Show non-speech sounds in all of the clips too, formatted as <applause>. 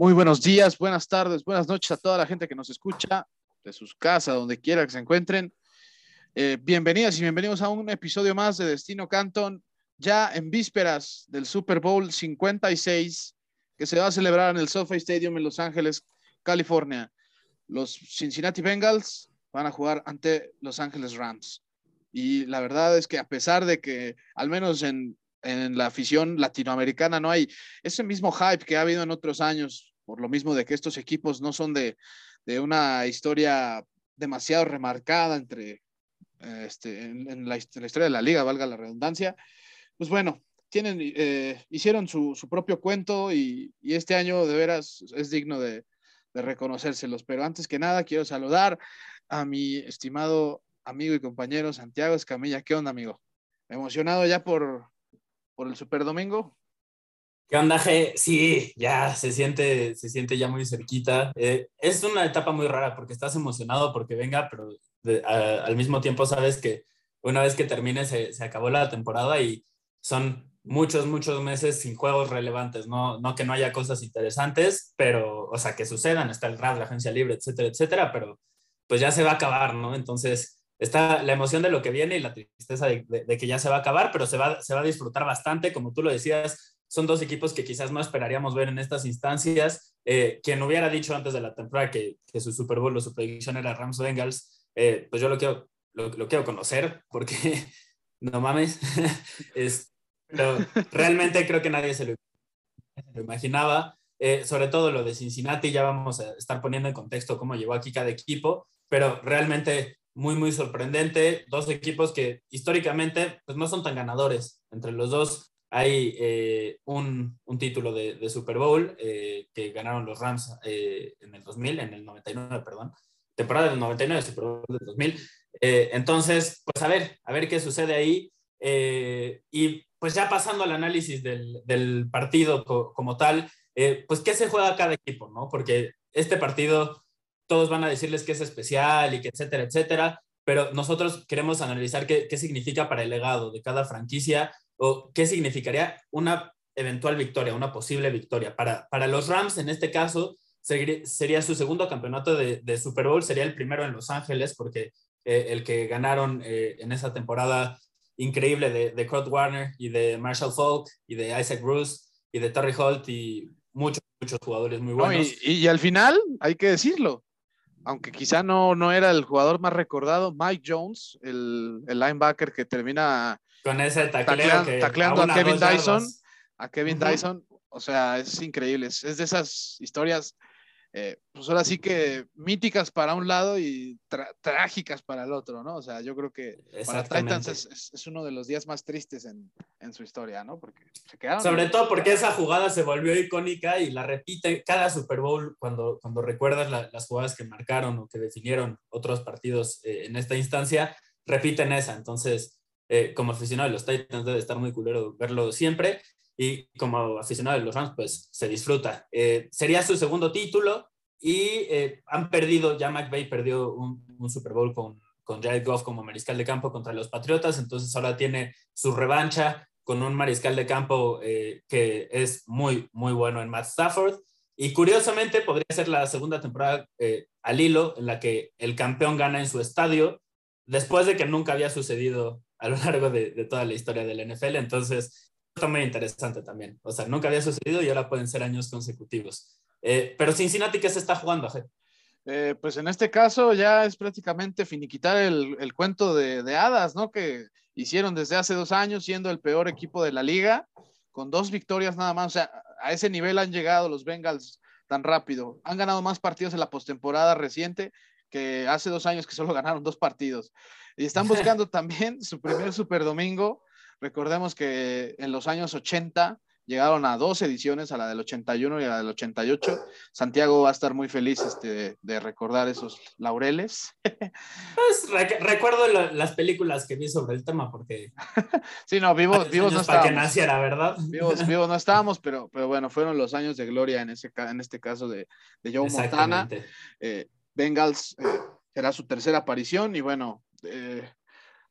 Muy buenos días, buenas tardes, buenas noches a toda la gente que nos escucha de sus casas, donde quiera que se encuentren. Eh, bienvenidas y bienvenidos a un episodio más de Destino Canton, ya en vísperas del Super Bowl 56, que se va a celebrar en el SoFi Stadium en Los Ángeles, California. Los Cincinnati Bengals van a jugar ante Los Ángeles Rams. Y la verdad es que a pesar de que, al menos en en la afición latinoamericana no hay ese mismo hype que ha habido en otros años, por lo mismo de que estos equipos no son de, una historia demasiado remarcada entre, este, en, la, historia de la liga, valga la redundancia. Pues bueno, tienen, eh, hicieron su, propio cuento y, este año de veras es digno de, de reconocérselos. Pero antes que nada, quiero saludar a mi estimado amigo y compañero Santiago Escamilla. ¿Qué onda, amigo? Emocionado ya por, por el Super Domingo? ¿Qué onda, G? Sí, ya se siente, se siente ya muy cerquita. Eh, es una etapa muy rara porque estás emocionado porque venga, pero al mismo tiempo sabes que una vez que termine se, se, acabó la temporada y son muchos, muchos meses sin juegos relevantes. No, no que no haya cosas interesantes, pero, o sea, que sucedan. Está el draft, la agencia libre, etcétera, etcétera, pero pues ya se va a acabar, ¿no? Entonces, está la emoción de lo que viene y la tristeza de, que ya se va a acabar, pero se va, se va a disfrutar bastante, como tú lo decías, son dos equipos que quizás no esperaríamos ver en estas instancias. Eh, quien hubiera dicho antes de la temporada que, que su Super Bowl o su predicción era Rams Bengals, eh, pues yo lo quiero, lo, quiero conocer porque <laughs> no mames, <laughs> es, pero realmente creo que nadie se lo, imaginaba. Eh, sobre todo lo de Cincinnati, ya vamos a estar poniendo en contexto cómo llegó aquí cada equipo, pero realmente muy, muy sorprendente. Dos equipos que históricamente pues, no son tan ganadores. Entre los dos hay eh, un, un, título de, Super Bowl eh, que ganaron los Rams eh, en el 2000, en el 99, perdón. Temporada del 99, Super Bowl del 2000. entonces, pues a ver, a ver qué sucede ahí. y pues ya pasando al análisis del, del partido como tal, pues qué se juega cada equipo, ¿no? Porque este partido todos van a decirles que es especial y que etcétera, etcétera, pero nosotros queremos analizar qué, qué significa para el legado de cada franquicia o qué significaría una eventual victoria, una posible victoria. Para, para los Rams, en este caso, sería su segundo campeonato de, de, Super Bowl, sería el primero en Los Ángeles, porque eh, el que ganaron eh, en esa temporada increíble de, de Kurt Warner y de Marshall Falk y de Isaac Bruce y de Terry Holt y muchos, muchos jugadores muy buenos. y, y, al final, hay que decirlo, aunque quizá no, no era el jugador más recordado, Mike Jones, el, el linebacker que termina con ese tacleando a, Kevin Dyson, a Kevin Dyson, o sea, es increíble, es, de esas historias eh, pues ahora sí que míticas para un lado y trágicas para el otro, ¿no? O sea, yo creo que para Titans es, uno de los días más tristes en, en, su historia, ¿no? Porque se quedaron. Sobre todo porque esa jugada se volvió icónica y la repite cada Super Bowl cuando, cuando recuerdas las jugadas que marcaron o que definieron otros partidos eh, en esta instancia, repiten esa. Entonces, eh, como aficionado de los Titans debe estar muy culero verlo siempre y como aficionado de los Rams, pues se disfruta. Eh, sería su segundo título y eh, han perdido, ya McVay perdió un, Super Bowl con, con Jared Goff como mariscal de campo contra los Patriotas, entonces ahora tiene su revancha con un mariscal de campo eh, que es muy, muy bueno en Matt Stafford. Y curiosamente podría ser la segunda temporada al hilo en la que el campeón gana en su estadio, después de que nunca había sucedido a lo largo de, toda la historia del NFL. Entonces, está muy interesante también. O sea, nunca había sucedido y ahora pueden ser años consecutivos. Eh, pero Cincinnati, ¿qué se está jugando, eh, pues en este caso ya es prácticamente finiquitar el, el cuento de, de, hadas, ¿no? Que hicieron desde hace dos años, siendo el peor equipo de la liga, con dos victorias nada más. O sea, a ese nivel han llegado los Bengals tan rápido. Han ganado más partidos en la postemporada reciente que hace dos años que solo <laughs> ganaron dos partidos. Y están buscando <laughs> también su primer Super Domingo Recordemos que en los años 80 llegaron a dos ediciones, a la del 81 y a la del 88. Santiago va a estar muy feliz este, de recordar esos laureles. <laughs> Pues recuerdo las películas que vi sobre el tema porque... sí, no, vivos, vivos no estábamos. Para que naciera, ¿verdad? Vivos, vivos no estábamos, pero, pero bueno, fueron los años de gloria en, ese, en este caso de, de Joe Montana. Eh, Bengals eh, será su tercera aparición y bueno, eh,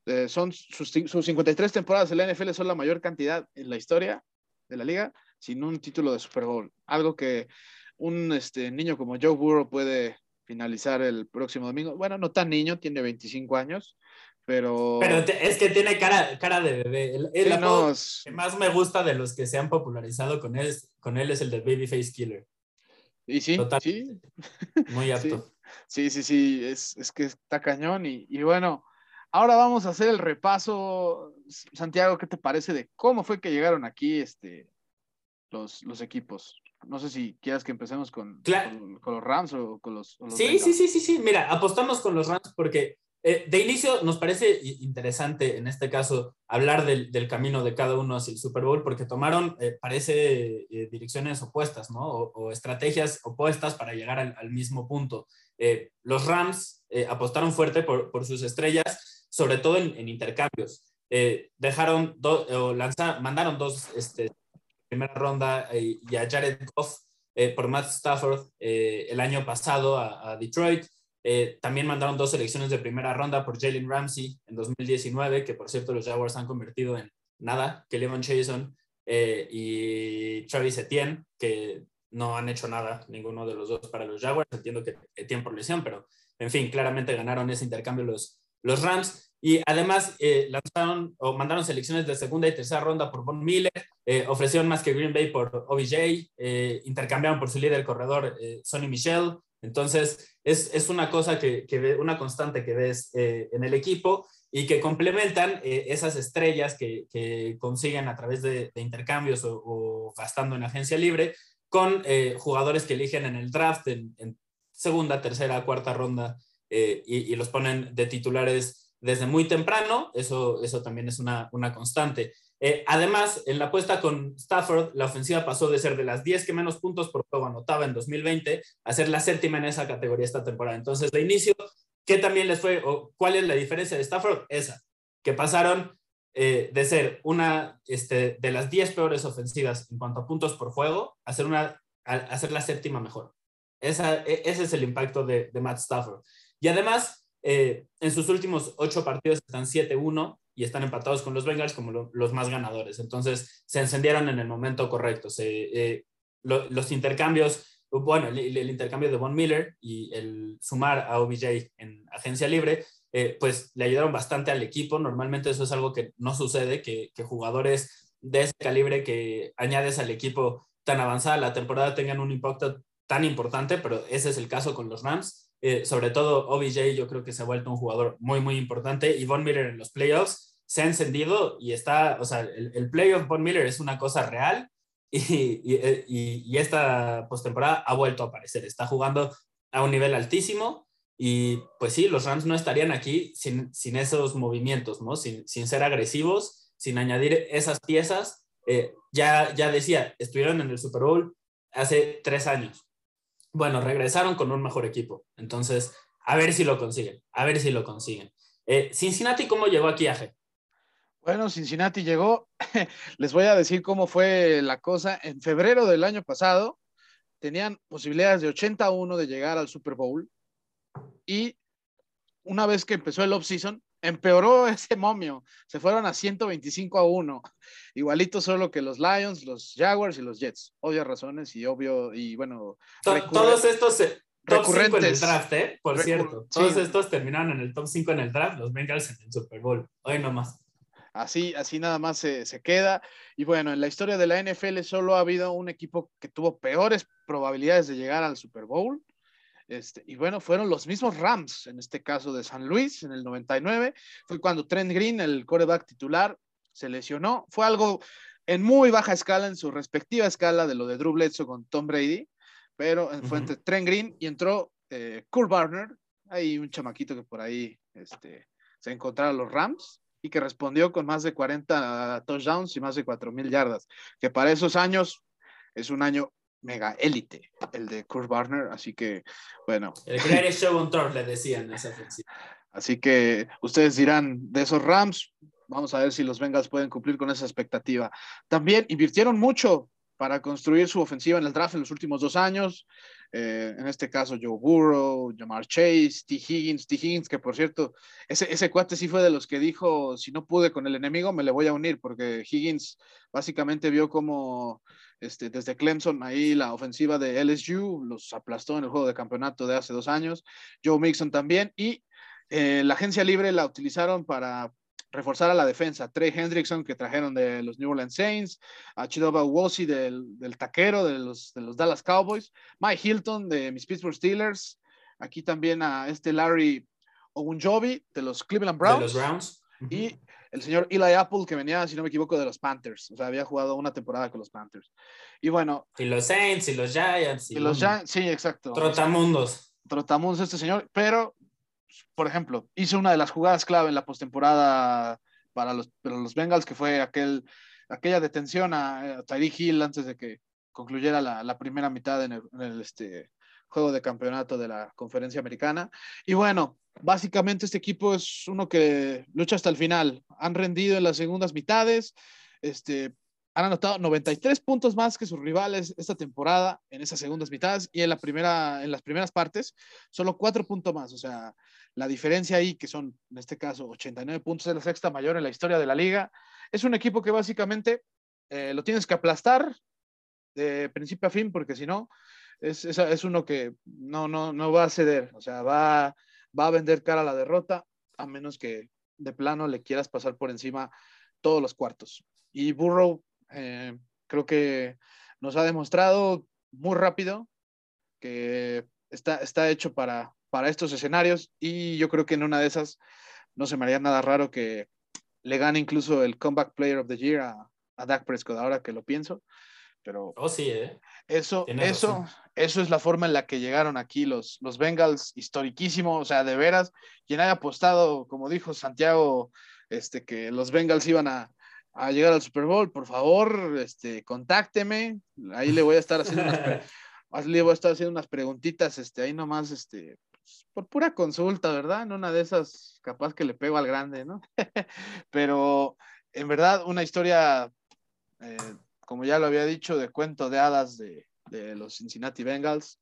eh, son sus, sus, 53 temporadas en la NFL son la mayor cantidad en la historia de la liga sin un título de Super Bowl. Algo que un este, niño como Joe Burrow puede finalizar el próximo domingo. Bueno, no tan niño, tiene 25 años, pero... Pero es que tiene cara, cara de bebé. El, que más me gusta de los que se han popularizado con él, con él es el de Babyface Killer. Y sí, sí. Muy <laughs> apto. Sí, sí, sí, es, es que está cañón. Y, y, bueno, ahora vamos a hacer el repaso. Santiago, ¿qué te parece de cómo fue que llegaron aquí este, los, los equipos? No sé si quieras que empecemos con, con, los Rams o con los... sí, sí, sí, sí, sí. Mira, apostamos con los Rams porque eh, de inicio nos parece interesante en este caso hablar del, camino de cada uno hacia el Super Bowl porque tomaron, eh, parece, eh, direcciones opuestas, ¿no? O, estrategias opuestas para llegar al, mismo punto. los Rams apostaron fuerte por, sus estrellas, sobre todo en, intercambios. dejaron, o lanzaron, mandaron dos este, primera ronda y a Jared Goff por Matt Stafford el año pasado a Detroit. Eh, también mandaron dos selecciones de primera ronda por Jalen Ramsey en 2019, que por cierto los Jaguars han convertido en nada, que Levon Chason eh, y Travis Etienne, que no han hecho nada ninguno de los dos para los Jaguars. Entiendo que Etienne por lesión, pero en fin, claramente ganaron ese intercambio los, los Rams. Y además eh, lanzaron o mandaron selecciones de segunda y tercera ronda por Von Miller, ofrecieron más que Green Bay por OBJ, intercambiaron por su líder corredor Sonny Michel, entonces, es, es una cosa que, que, una constante que ves eh, en el equipo y que complementan eh, esas estrellas que, que, consiguen a través de, intercambios o, gastando en agencia libre con eh, jugadores que eligen en el draft en, segunda, tercera, cuarta ronda y, y, los ponen de titulares desde muy temprano. Eso, eso también es una, una constante. Eh, además, en la apuesta con Stafford, la ofensiva pasó de ser de las 10 que menos puntos por juego anotaba en 2020 a ser la séptima en esa categoría esta temporada. Entonces, de inicio, ¿qué también les fue o cuál es la diferencia de Stafford? Esa, que pasaron eh, de ser una este, de las 10 peores ofensivas en cuanto a puntos por juego a ser, una, a, ser la séptima mejor. Esa, e, ese es el impacto de, de Matt Stafford. Y además, eh, en sus últimos ocho partidos están 7-1 y están empatados con los Bengals como los más ganadores. Entonces, se encendieron en el momento correcto. Eh, los intercambios, bueno, el, intercambio de Von Miller y el sumar a OBJ en agencia libre, eh, pues le ayudaron bastante al equipo. Normalmente eso es algo que no sucede, que, que jugadores de ese calibre que añades al equipo tan avanzada la temporada tengan un impacto tan importante, pero ese es el caso con los Rams. Eh, sobre todo OBJ, yo creo que se ha vuelto un jugador muy, muy importante. Y Von Miller en los playoffs se ha encendido y está, o sea, el, el playoff Von Miller es una cosa real <laughs> y, y, y, esta postemporada ha vuelto a aparecer. Está jugando a un nivel altísimo y pues sí, los Rams no estarían aquí sin, sin esos movimientos, ¿no? Sin, sin, ser agresivos, sin añadir esas piezas. Eh, ya, ya decía, estuvieron en el Super Bowl hace tres años bueno, regresaron con un mejor equipo. Entonces, a ver si lo consiguen, a ver si lo consiguen. Eh, Cincinnati, ¿cómo llegó aquí, Aje? Bueno, Cincinnati llegó, <laughs> les voy a decir cómo fue la cosa. En febrero del año pasado tenían posibilidades de 81 de llegar al Super Bowl y una vez que empezó el off-season, empeoró <laughs> ese momio. Se fueron a 125 a 1. Igualito solo que los Lions, los Jaguars y los Jets. Obvias razones y obvio, y bueno. todos estos eh, top 5 en el draft, ¿eh? Por cierto. Todos estos terminaron en el top 5 en el draft, los Bengals en el Super Bowl. Hoy nomás. Así, así nada más se, se, queda. Y bueno, en la historia de la NFL solo ha habido un equipo que tuvo peores probabilidades de llegar al Super Bowl este, y bueno, fueron los mismos Rams, en este caso de San Luis, en el 99. Fue cuando Trent Green, el coreback titular, se lesionó. Fue algo en muy baja escala, en su respectiva escala de lo de Drew Bledsoe con Tom Brady, pero fue entre Trent Green y entró eh, Kurt Warner, hay un chamaquito que por ahí este, se encontraron los Rams. Y que respondió con más de 40 touchdowns y más de 4.000 yardas, que para esos años es un año mega élite, el de Kurt Warner, así que, bueno. El greatest show on turf, le decían esa ofensiva. Así que ustedes dirán, de esos Rams, vamos a ver si los Bengals pueden cumplir con esa expectativa. También invirtieron mucho para construir su ofensiva en el draft en los últimos dos años. Eh, en este caso, Joe Burrow, Jamar Chase, T. Higgins, T. Higgins, que por cierto, ese, ese cuate sí fue de los que dijo, si no pude con el enemigo, me le voy a unir, porque Higgins básicamente vio como este, desde Clemson ahí la ofensiva de LSU los aplastó en el juego de campeonato de hace dos años, Joe Mixon también, y eh, la agencia libre la utilizaron para reforzar a la defensa. Trey Hendrickson, que trajeron de los New Orleans Saints, a Chidoba Wosi del, del, taquero de los, de los Dallas Cowboys, Mike Hilton de mis Pittsburgh Steelers, aquí también a este Larry Ogunjobi de los Cleveland Browns. De los Browns. Y el señor Eli Apple, que venía, si no me equivoco, de los Panthers. O sea, había jugado una temporada con los Panthers. Y bueno. Y los Saints, y los Giants. Y, los Giants, sí, exacto. Trotamundos. Trotamundos este señor, pero por ejemplo, hizo una de las jugadas clave en la postemporada para los, para los Bengals, que fue aquel, aquella detención a, a Tyreek Hill antes de que concluyera la, primera mitad en el, en el este, juego de campeonato de la conferencia americana. Y bueno, básicamente este equipo es uno que lucha hasta el final. Han rendido en las segundas mitades, este, han anotado 93 puntos más que sus rivales esta temporada en esas segundas mitades y en, la primera, en las primeras partes solo 4 puntos más. O sea, la diferencia ahí, que son en este caso 89 puntos, es la sexta mayor en la historia de la liga. Es un equipo que básicamente eh, lo tienes que aplastar de principio a fin, porque si no, es, es, es, uno que no, no, no va a ceder. O sea, va, va a vender cara a la derrota, a menos que de plano le quieras pasar por encima todos los cuartos. Y Burrow eh, creo que nos ha demostrado muy rápido que está, está hecho para, para estos escenarios y yo creo que en una de esas no se me haría nada raro que le gane incluso el Comeback Player of the Year a, a Dak Prescott, ahora que lo pienso. Pero oh, sí, ¿eh? eso, eso, eso es la forma en la que llegaron aquí los, los Bengals, historiquísimo, o sea, de veras, quien haya apostado, como dijo Santiago, este, que los Bengals iban a, a llegar al Super Bowl, por favor, este, contácteme. Ahí le voy a estar haciendo unas, <laughs> le voy a estar haciendo unas preguntitas, este, ahí nomás, este, pues, por pura consulta, ¿verdad? En una de esas, capaz que le pego al grande, ¿no? <laughs> Pero en verdad, una historia, eh, como ya lo había dicho, de cuento de hadas de, de los Cincinnati Bengals.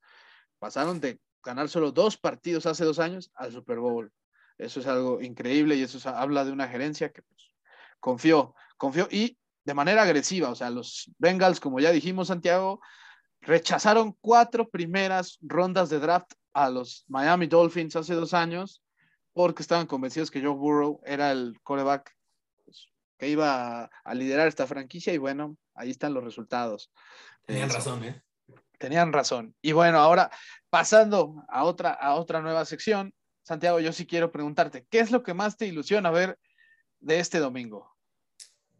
Pasaron de ganar solo dos partidos hace dos años al Super Bowl. Eso es algo increíble y eso habla de una gerencia que pues, confió, confió y de manera agresiva, o sea, los Bengals, como ya dijimos, Santiago, rechazaron cuatro primeras rondas de draft a los Miami Dolphins hace dos años porque estaban convencidos que Joe Burrow era el coreback pues, que iba a, a, liderar esta franquicia y bueno, ahí están los resultados. Tenían Eso. razón, ¿eh? Tenían razón. Y bueno, ahora pasando a otra, a otra nueva sección, Santiago, yo sí quiero preguntarte, ¿qué es lo que más te ilusiona ver de este domingo?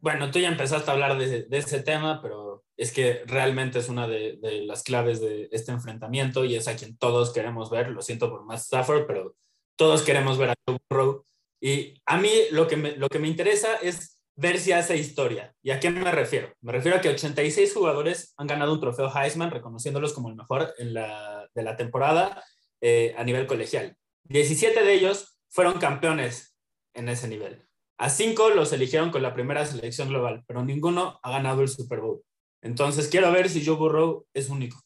Bueno, tú ya empezaste a hablar de, de ese tema, pero es que realmente es una de, las claves de este enfrentamiento y es a quien todos queremos ver. Lo siento por Matt Stafford, pero todos queremos ver a Joe Burrow. Y a mí lo que, me, lo que me interesa es ver si hace historia. ¿Y a qué me refiero? Me refiero a que 86 jugadores han ganado un trofeo Heisman, reconociéndolos como el mejor en la, de la temporada eh, a nivel colegial. 17 de ellos fueron campeones en ese nivel. A cinco los eligieron con la primera selección global, pero ninguno ha ganado el Super Bowl. Entonces quiero ver si Joe Burrow es único.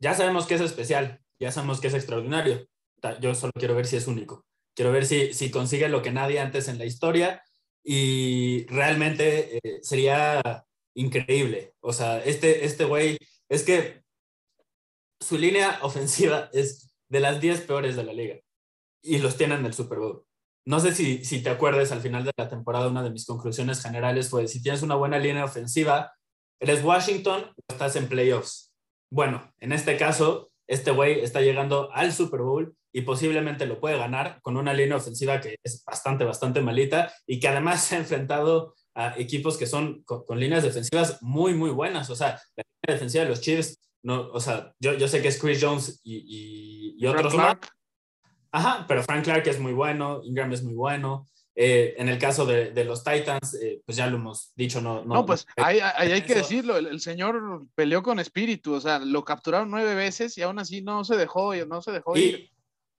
Ya sabemos que es especial, ya sabemos que es extraordinario. Yo solo quiero ver si es único. Quiero ver si, si consigue lo que nadie antes en la historia y realmente eh, sería increíble. O sea, este este güey es que su línea <laughs> ofensiva es de las 10 peores de la liga y los tienen en el Super Bowl no sé si, si te acuerdas al final de la temporada, una de mis conclusiones generales fue, si tienes una buena línea ofensiva, eres Washington o estás en playoffs. Bueno, en este caso, este güey está llegando al Super Bowl y posiblemente lo puede ganar con una línea ofensiva que es bastante, bastante malita y que además <laughs> se ha enfrentado a equipos que son con, con líneas defensivas muy, muy buenas. O sea, la línea defensiva de los Chiefs, no, o sea, yo, yo sé que es Chris Jones y, y, y otros más, Ajá, pero Frank Clark es muy bueno, Ingram es muy bueno. Eh, en el caso de, los Titans, eh, pues ya lo hemos dicho, no. No, pues hay, hay, que decirlo, el, señor peleó con espíritu, o sea, lo capturaron nueve veces y aún así no se dejó, no se dejó y, ir.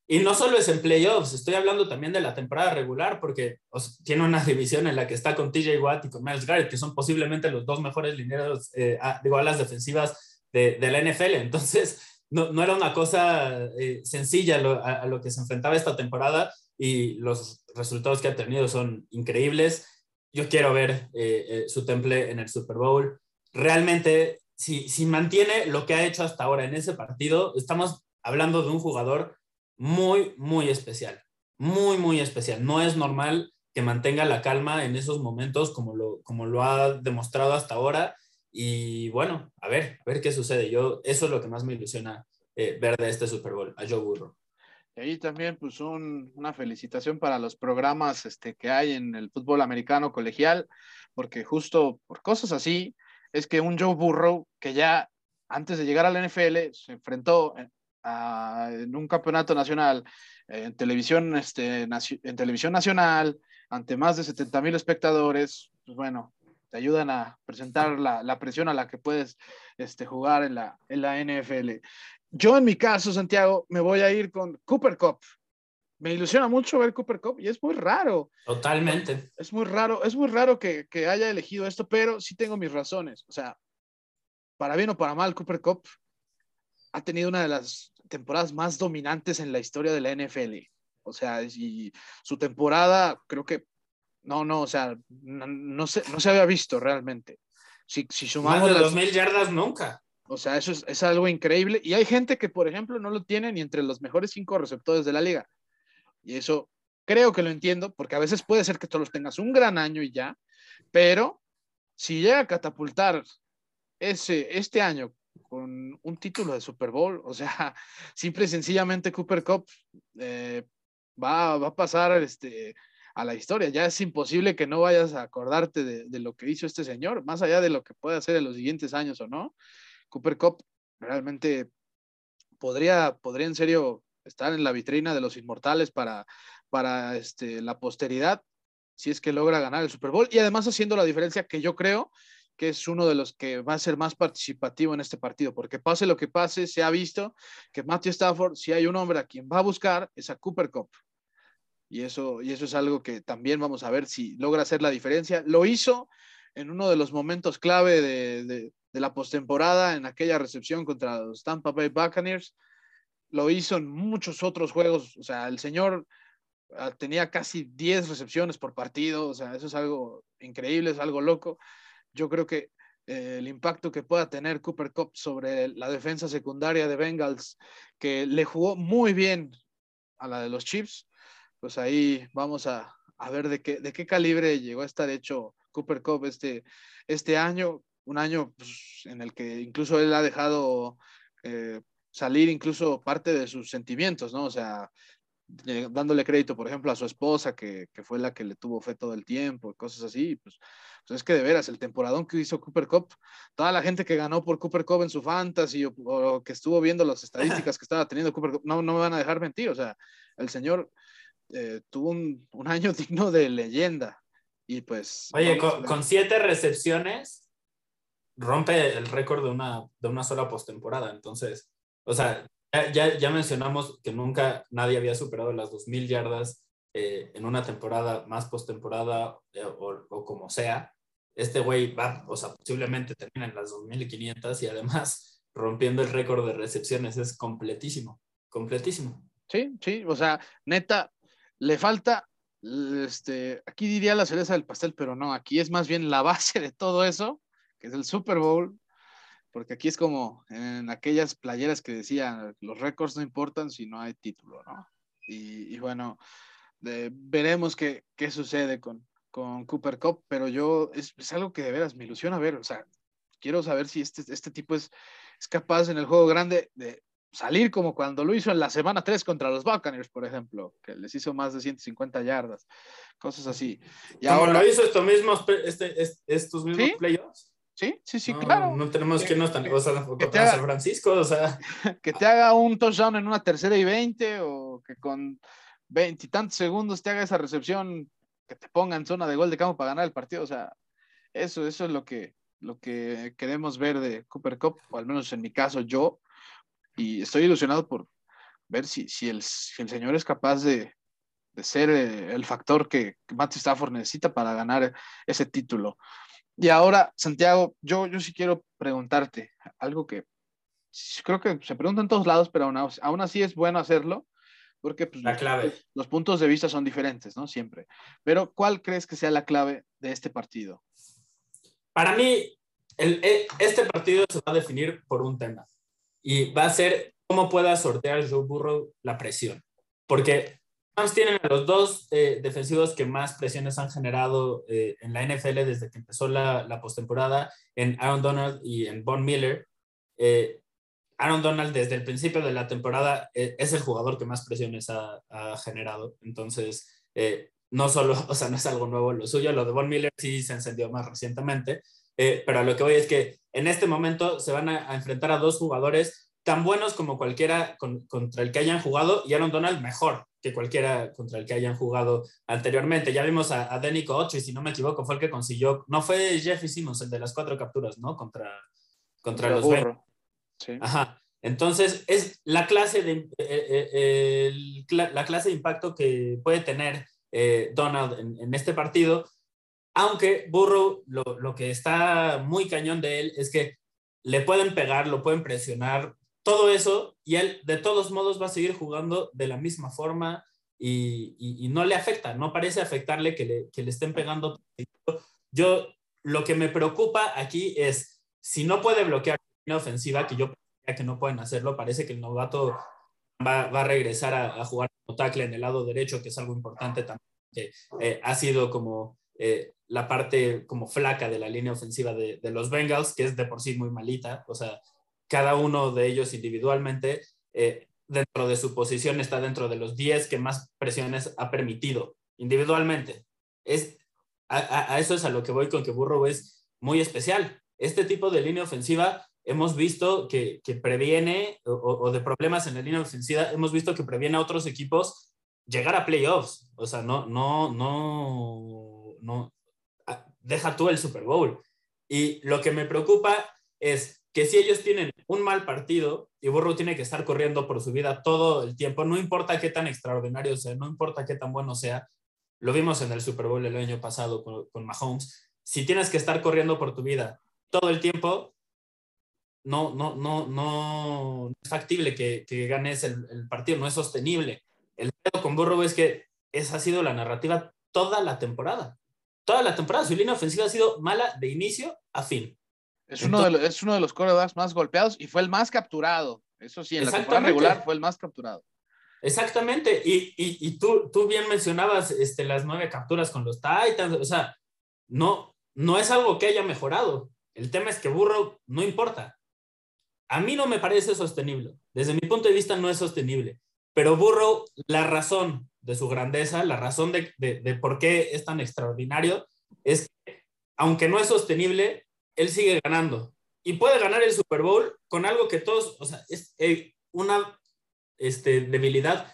Y no solo es en playoffs, estoy hablando también de la temporada regular, porque tiene una <laughs> división en la que está con TJ Watt y con Miles Garrett, que son posiblemente los dos mejores lineros, eh, digo, a las defensivas de, de, la NFL. Entonces, no, no era una cosa eh, sencilla a, lo que se enfrentaba esta temporada y los resultados que ha tenido son increíbles. Yo quiero ver eh, eh, su temple en el Super Bowl. Realmente, si, si mantiene lo que ha hecho hasta ahora en ese partido, estamos hablando de un jugador muy, muy especial. Muy, muy especial. No es normal que mantenga la calma en esos momentos como lo, como lo ha demostrado hasta ahora. Y bueno, a ver, a ver qué sucede. Yo, eso es lo que más me ilusiona eh, ver de este Super Bowl, a Joe Burrow. Y ahí también, pues, una felicitación para los programas este, que hay en el fútbol americano colegial, porque justo por cosas así, es que un Joe Burrow, que ya antes de llegar al NFL, se enfrentó en un campeonato nacional, en televisión, este, en televisión nacional, ante más de 70 mil espectadores, pues bueno, te ayudan a presentar la, la, presión a la que puedes este, jugar en la, en la NFL. Yo en mi caso, Santiago, me voy a ir con Cooper Cup. Me ilusiona mucho ver Cooper Cup y es muy raro. Totalmente. Es muy raro, es muy raro que, que haya elegido esto, pero sí tengo mis razones. O sea, para bien o para mal, Cooper Cup ha tenido una de las temporadas más dominantes en la historia de la NFL. O sea, y su temporada, creo que, no, no, o sea, no, no, se, no se había visto realmente. Si, si sumamos. Más de 2.000 yardas nunca. O sea, eso es, algo increíble. Y hay gente que, por ejemplo, no lo tiene ni entre los mejores cinco receptores de la liga. Y eso creo que lo entiendo, porque a veces puede ser que tú los tengas un gran año y ya, pero si llega a catapultar ese, este año con un título de Super Bowl, o sea, <laughs> simple y sencillamente Cooper Cup eh, va, a pasar este, a la historia. Ya es imposible que no vayas a acordarte de, de, lo que hizo este señor, más allá de lo que puede hacer en los siguientes años o no. Cooper Cup realmente podría, podría en serio estar en la vitrina de los inmortales para, para este, la posteridad, si es que logra ganar el Super Bowl y además haciendo la diferencia que yo creo que es uno de los que va a ser más participativo en este partido, porque pase lo que pase, se ha visto que Matthew Stafford, si hay un hombre a quien va a buscar, es a Cooper Cup. Y eso, y eso es algo que también vamos a ver si logra hacer la diferencia. Lo hizo en uno de los momentos clave de, de la postemporada en aquella recepción contra los Tampa Bay Buccaneers. Lo hizo en muchos otros juegos. O sea, el señor ah, tenía casi 10 recepciones por partido. O sea, eso es algo increíble, es algo loco. Yo creo que eh, el impacto que pueda tener Cooper Cup sobre la defensa secundaria de Bengals, que le jugó muy bien a la de los Chiefs, pues ahí vamos a, a ver de qué, de qué calibre llegó a estar hecho Cooper Cup este, este año un año pues, en el que incluso él ha dejado eh, salir incluso parte de sus sentimientos, ¿no? O sea, dándole crédito, por ejemplo, a su esposa, que, fue la que le tuvo fe todo el tiempo, cosas así, pues, pues, es que de veras, el temporadón que hizo Cooper Cup, toda la gente que ganó por Cooper Cup en su fantasy o, que estuvo viendo las estadísticas <laughs> que estaba teniendo Cooper Cup, no, no me van a dejar mentir, o sea, el señor eh, tuvo un, año <laughs> digno de leyenda. Y pues. Oye, con siete recepciones, rompe el récord de una, de una sola postemporada. Entonces, o sea, ya, ya, mencionamos que nunca nadie había superado las 2.000 yardas eh, en una temporada más postemporada eh, o, o, como sea. Este güey va, o sea, posiblemente termina en las 2.500 y además <laughs> rompiendo el récord de recepciones. Es completísimo, completísimo. Sí, sí, o sea, neta, le falta, este, aquí diría la cereza del pastel, pero no, aquí es más bien la <laughs> base de todo eso que es el Super Bowl, porque aquí es como en aquellas playeras que decían, los récords no importan si no hay título, ¿no? Y, bueno, veremos qué, qué sucede con, con Cooper Cup, pero yo es, es, algo que de veras me ilusiona ver, o sea, quiero saber si este, este tipo es, es capaz en el juego grande de salir como cuando lo hizo en la semana 3 contra los Buccaneers, por ejemplo, que les hizo más de 150 yardas, cosas así. Y ahora lo hizo estos mismos, este, estos mismos playoffs. Sí, sí, sí, claro. No tenemos que irnos tan San Francisco, o sea. <laughs> Que te haga un touchdown en una tercera y veinte, o que con veintitantos segundos te haga esa recepción que te pongan zona de gol de campo para ganar el partido. O sea, eso, eso es lo que, lo que queremos ver de Cooper Cup, o al menos en mi caso yo, y estoy ilusionado por ver si, si, el, si el señor es capaz de, de ser eh, el factor que, Matthew Stafford necesita para ganar ese título. Y ahora, Santiago, yo, yo sí quiero preguntarte algo que creo que se pregunta en todos lados, pero aún, aún así es bueno hacerlo, porque pues, la clave. los puntos de vista son diferentes, ¿no? Siempre. Pero, ¿cuál crees que sea la clave de este partido? Para mí, el, e, este partido se va a definir por un tema y va a ser cómo pueda sortear Joe Burrow la presión. Porque Rams tienen a los dos eh, defensivos que más presiones han generado eh, en la NFL desde que empezó la, la postemporada, en Aaron Donald y en Von Miller. Eh, Aaron Donald desde el principio de la temporada es el jugador que más presiones ha, ha generado. Entonces, no solo, <laughs> o sea, no es algo nuevo lo suyo, lo de Von Miller sí se encendió más recientemente, eh, pero a lo que voy es que en este momento se van a, a enfrentar a dos jugadores tan buenos como cualquiera con, contra el que hayan jugado y Aaron Donald mejor que cualquiera contra el que hayan jugado anteriormente. Ya vimos a, a Denico Ocho y si no me equivoco fue el que consiguió, no fue Jeffy Simmons el de las cuatro capturas, ¿no? Contra, contra los. Sí. Ajá. Entonces, es la clase de, eh, eh, el, la clase de impacto que puede tener eh, Donald en, en, este partido, aunque Burrow, lo, lo, que está muy cañón de él es que le pueden pegar, lo pueden presionar, todo eso, y él de todos modos va a seguir jugando de la misma forma y, y, no le afecta, no parece afectarle que le, que le estén pegando. Yo, lo que me preocupa aquí es, si no puede bloquear ofensiva, que yo que no pueden hacerlo, parece que el novato va, va a regresar a, a, jugar como tackle en el lado derecho, que es algo importante también, que eh, ha sido como eh, la parte como flaca de la línea ofensiva de, los Bengals, que es de por sí muy malita, o sea, cada uno de ellos individualmente, eh, dentro de su posición, está dentro de los 10 que más presiones ha permitido, individualmente. Es, a, eso es a lo que voy con que Burrow es muy especial. Este tipo de línea ofensiva hemos visto que, que previene, o, o, de problemas en la línea ofensiva, hemos visto que previene a otros equipos llegar a playoffs. O sea, no, no, no, no, deja tú el Super Bowl. Y lo que me preocupa es que si ellos tienen un mal partido y Burrow tiene que estar corriendo por su vida todo el tiempo, no importa qué tan extraordinario sea, no importa qué tan bueno sea, lo vimos en el Super Bowl el año pasado con, con Mahomes, si tienes que estar corriendo por tu vida todo el tiempo, no, no, no, no es factible que, que ganes el, el, partido, no es sostenible. El pedo con Burrow es que esa ha sido la narrativa toda la temporada. Toda la temporada, su línea ofensiva ha sido mala de inicio a fin. Es, uno, Entonces, de los, es uno de los corebacks más golpeados y fue el más capturado. Eso sí, en la temporada regular fue el más capturado. Exactamente, y, y, y tú, tú, bien mencionabas este, las nueve capturas con los Titans, o sea, no, no es algo que haya mejorado. El tema es que Burrow no importa a mí no me parece sostenible. Desde mi punto de vista no es sostenible. Pero Burrow, la razón de su grandeza, la razón de, por qué es tan extraordinario, es que aunque no es sostenible, él sigue ganando. Y puede ganar el Super Bowl con algo que todos, o sea, es eh, una este, debilidad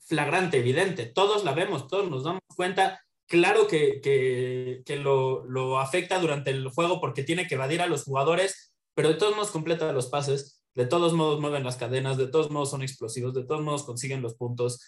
flagrante, evidente. Todos la vemos, todos nos damos cuenta. Claro que, que, lo afecta durante el juego porque tiene que evadir a los jugadores pero de todos modos completa los pases, de todos modos mueven las cadenas, de todos modos son explosivos, de todos modos consiguen los puntos.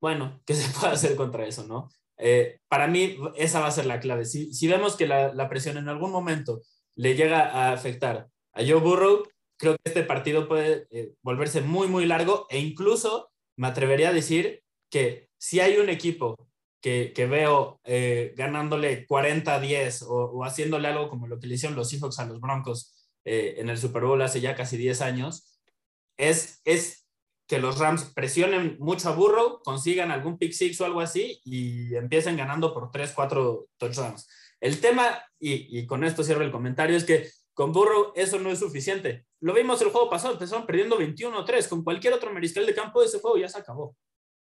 Bueno, <laughs> ¿qué se puede hacer contra eso, no? Eh, para mí, esa va a ser la clave. Si, vemos que la, presión en algún momento le llega a afectar a Joe Burrow, creo que este partido puede eh, volverse muy, muy largo e incluso me atrevería a decir que si hay un equipo que, que veo eh, ganándole 40-10 o, o, haciéndole algo como lo que le hicieron los Seahawks a los Broncos eh, en el Super Bowl hace ya casi 10 años, es, es que los Rams presionen mucho a Burrow, consigan algún pick six o algo así y empiecen ganando por 3, 4 touchdowns. El tema, y, y con esto cierro el comentario, es que con Burrow eso no es suficiente. Lo vimos el juego pasado, empezaron perdiendo 21-3. Con cualquier otro mariscal de campo, ese juego ya se acabó.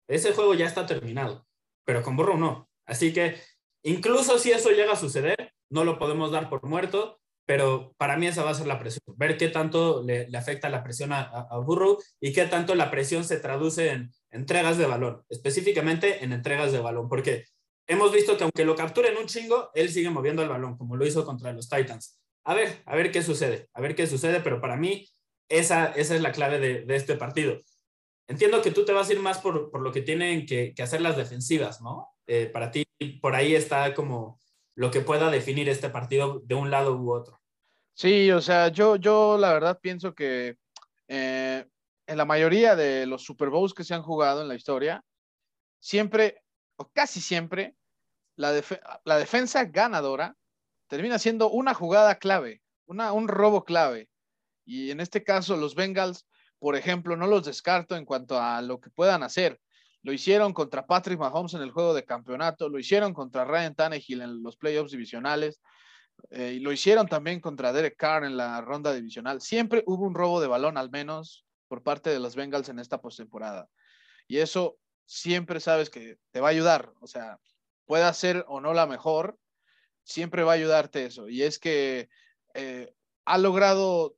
Ese juego ya está terminado pero con Burrow no. Así que incluso si eso llega a suceder, no lo podemos dar por muerto, pero para mí esa va a ser la presión, ver qué tanto le, afecta la presión a, a, Burrow y qué tanto la presión se traduce en entregas de balón, específicamente en entregas de balón, porque hemos visto que aunque lo capturen un chingo, él sigue moviendo el balón, como lo hizo contra los Titans. A ver, a ver qué sucede, a ver qué sucede, pero para mí esa, esa es la clave de, este partido. Entiendo que tú te vas a ir más por, por lo que tienen que, hacer las defensivas, ¿no? Eh, para ti, por ahí está como lo que pueda definir este partido de un lado u otro. Sí, o sea, yo, yo la verdad pienso que eh, en la mayoría de los Super Bowls que se han jugado en la historia, siempre, o casi siempre, la, la defensa ganadora termina siendo una jugada clave, una, un robo clave. Y en este caso, los Bengals, por ejemplo, no los descarto en cuanto a lo que puedan hacer. Lo hicieron contra Patrick Mahomes en el juego de campeonato, lo hicieron contra Ryan Tannehill en los playoffs divisionales, eh, y lo hicieron también contra Derek Carr en la ronda divisional. Siempre hubo un robo de balón, al menos por parte de los Bengals en esta postemporada. Y eso siempre sabes que te va a ayudar. O sea, pueda ser o no la mejor, siempre va a ayudarte eso. Y es que eh, ha logrado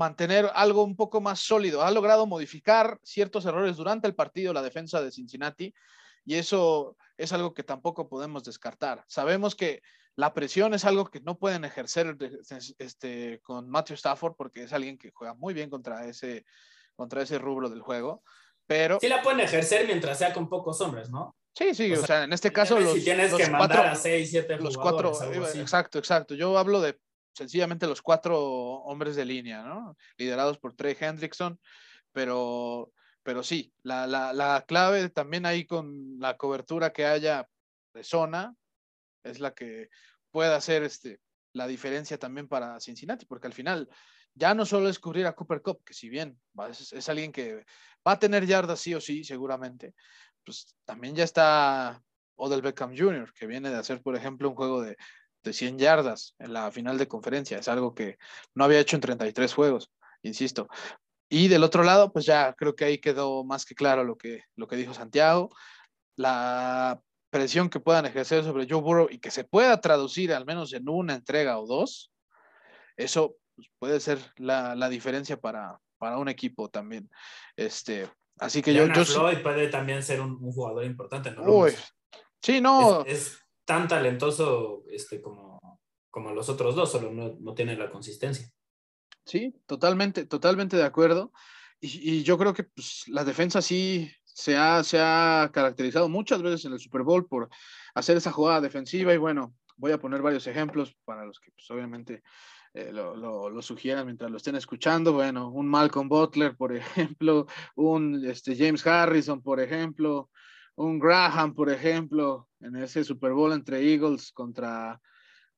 mantener algo un poco más sólido, ha logrado modificar ciertos errores durante el partido la defensa de Cincinnati y eso es algo que tampoco podemos descartar. Sabemos que la presión es algo que no pueden ejercer este, con Matthew Stafford porque es alguien que juega muy bien contra ese, contra ese rubro del juego, pero... Sí la pueden ejercer mientras sea con pocos hombres, ¿no? Sí, sí, o sea, en este caso los, si tienes que mandar a seis, siete los cuatro, exacto, exacto. Yo hablo de sencillamente los cuatro hombres de línea, ¿no? Liderados por Trey Hendrickson, pero, pero sí, la, la, la clave también ahí con la cobertura que haya de zona es la que puede hacer este, la diferencia también para Cincinnati, porque al final ya no solo es cubrir a Cooper Cup, que si bien es, es, alguien que va a tener yardas sí o sí, seguramente, pues también ya está Odell Beckham Jr., que viene de hacer, por ejemplo, un juego de, de 100 yardas en la final de conferencia. Es algo que no había hecho en 33 juegos, insisto. Y del otro lado, pues ya creo que ahí quedó más que claro lo que, lo que dijo Santiago. La presión que puedan ejercer sobre Joe Burrow y que se pueda traducir al menos en una entrega o dos, eso pues, puede ser la, la diferencia para, para, un equipo también. Este, así que yo, yo Floyd puede también ser un, jugador importante. ¿no? sí, no. Es, tan talentoso este, como, como los otros dos, solo no, no tiene la consistencia. Sí, totalmente, totalmente de acuerdo. Y, y yo creo que pues, la defensa sí se ha, se ha caracterizado muchas veces en el Super Bowl por hacer esa jugada defensiva y bueno, voy a poner varios ejemplos para los que pues, obviamente eh, lo, lo, sugieran mientras lo estén escuchando. Bueno, un Malcolm Butler, por <laughs> ejemplo, un este, James Harrison, por ejemplo, un Graham, por ejemplo, en ese Super Bowl entre Eagles contra,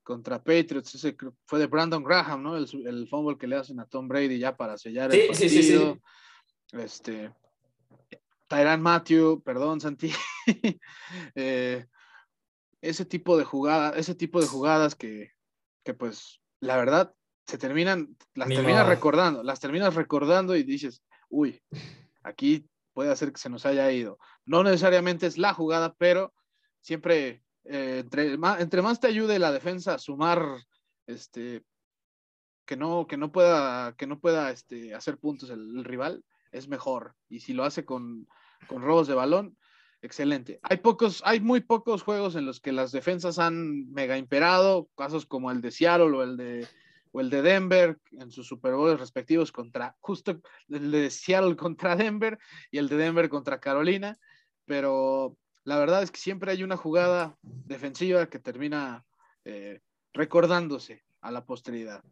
contra Patriots, ese fue de Brandon Graham, ¿no? El, el fumble que le hacen a Tom Brady ya para sellar el partido. Sí, sí, sí. Este, Tyran Matthew, perdón, Santi. <laughs> eh, ese tipo de jugadas, ese tipo de jugadas que, que pues, la verdad, se terminan, las terminas recordando, las terminas recordando y dices, uy, aquí puede hacer que se nos haya ido. No necesariamente es la jugada, pero siempre eh, entre, más, entre más te ayude la defensa a sumar, este, que no, que no pueda, que no pueda este, hacer puntos el, rival, es mejor. Y si lo hace con, con robos de balón, excelente. Hay pocos, hay muy pocos juegos en los que las defensas han mega imperado, casos como el de Seattle o el de o el de Denver en sus Super Bowls respectivos contra, justo el de Seattle contra Denver y el de Denver contra Carolina, pero la verdad es que siempre hay una jugada defensiva que termina eh, recordándose a la posteridad.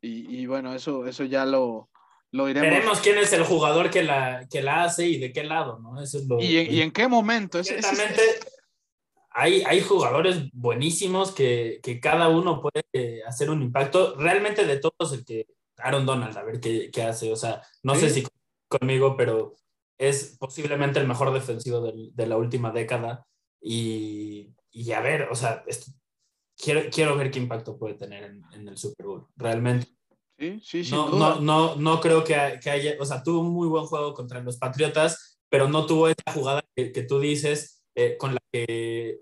Y, bueno, eso, eso ya lo, lo iremos. Veremos quién es el jugador que la, que la hace y de qué lado, ¿no? Eso es lo, y, en, y, en, qué momento. Exactamente hay, hay jugadores buenísimos que, que, cada uno puede hacer un impacto. Realmente de todos, el que Aaron Donald, a ver qué, qué hace. O sea, no sé si conmigo, pero es posiblemente el mejor defensivo del, de la última década. Y, y a ver, o sea, quiero, quiero ver qué impacto puede tener en, en el Super Bowl. Realmente. Sí, sí, sí. No, no, no, no, creo que, que, haya, o sea, tuvo un muy buen juego contra los Patriotas, pero no tuvo esa jugada que, que tú dices eh, con la que